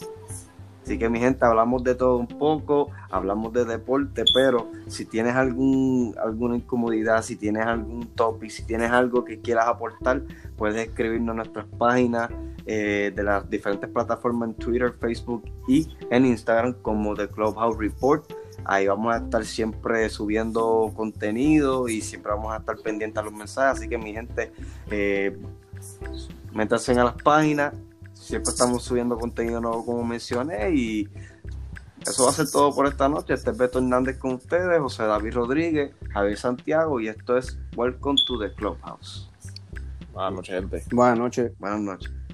Así que mi gente, hablamos de todo un poco, hablamos de deporte, pero si tienes algún, alguna incomodidad, si tienes algún topic, si tienes algo que quieras aportar, puedes escribirnos en nuestras páginas eh, de las diferentes plataformas en Twitter, Facebook y en Instagram como The Clubhouse Report. Ahí vamos a estar siempre subiendo contenido y siempre vamos a estar pendientes a los mensajes. Así que mi gente, eh, métanse a las páginas, siempre estamos subiendo contenido nuevo como mencioné y eso va a ser todo por esta noche. Este es Beto Hernández con ustedes, José David Rodríguez, Javier Santiago y esto es Welcome to the Clubhouse. Buenas noches, gente. Buenas noches. Buenas noches.